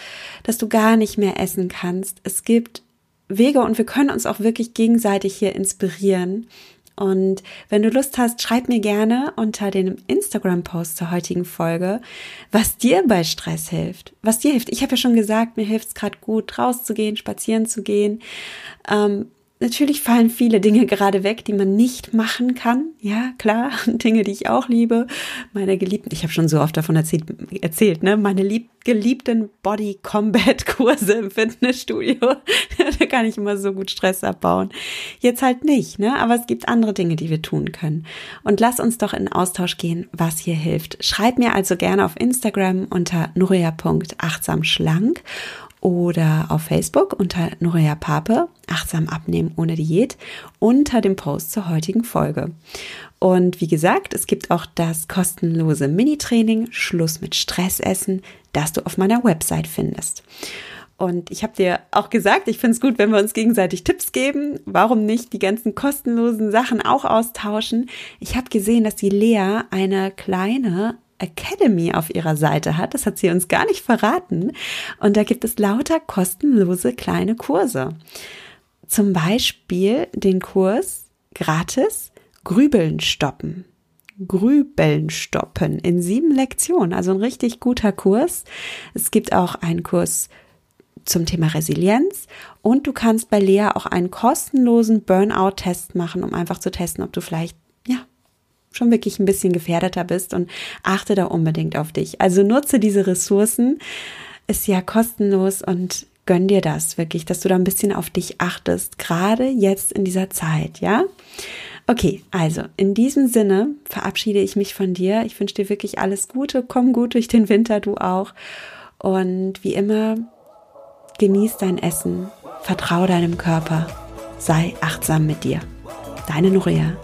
dass du gar nicht mehr essen kannst. Es gibt Wege und wir können uns auch wirklich gegenseitig hier inspirieren. Und wenn du Lust hast, schreib mir gerne unter dem Instagram-Post zur heutigen Folge, was dir bei Stress hilft. Was dir hilft. Ich habe ja schon gesagt, mir hilft es gerade gut, rauszugehen, spazieren zu gehen. Ähm, Natürlich fallen viele Dinge gerade weg, die man nicht machen kann. Ja, klar, Dinge, die ich auch liebe. Meine geliebten, ich habe schon so oft davon erzählt, erzählt ne? Meine lieb, geliebten Body Combat Kurse im Fitnessstudio. da kann ich immer so gut Stress abbauen. Jetzt halt nicht, ne? Aber es gibt andere Dinge, die wir tun können. Und lass uns doch in Austausch gehen, was hier hilft. Schreib mir also gerne auf Instagram unter nuria.achtsamschlank oder auf Facebook unter Nuria Pape, achtsam abnehmen ohne Diät, unter dem Post zur heutigen Folge. Und wie gesagt, es gibt auch das kostenlose Mini-Training Schluss mit Stressessen, das du auf meiner Website findest. Und ich habe dir auch gesagt, ich finde es gut, wenn wir uns gegenseitig Tipps geben. Warum nicht die ganzen kostenlosen Sachen auch austauschen? Ich habe gesehen, dass die Lea eine kleine Academy auf ihrer Seite hat. Das hat sie uns gar nicht verraten. Und da gibt es lauter kostenlose kleine Kurse. Zum Beispiel den Kurs gratis Grübeln stoppen. Grübeln stoppen in sieben Lektionen. Also ein richtig guter Kurs. Es gibt auch einen Kurs zum Thema Resilienz und du kannst bei Lea auch einen kostenlosen Burnout-Test machen, um einfach zu testen, ob du vielleicht schon wirklich ein bisschen gefährdeter bist und achte da unbedingt auf dich. Also nutze diese Ressourcen, ist ja kostenlos und gönn dir das wirklich, dass du da ein bisschen auf dich achtest, gerade jetzt in dieser Zeit, ja? Okay, also in diesem Sinne verabschiede ich mich von dir. Ich wünsche dir wirklich alles Gute, komm gut durch den Winter, du auch. Und wie immer, genieß dein Essen, vertrau deinem Körper, sei achtsam mit dir. Deine Nuria.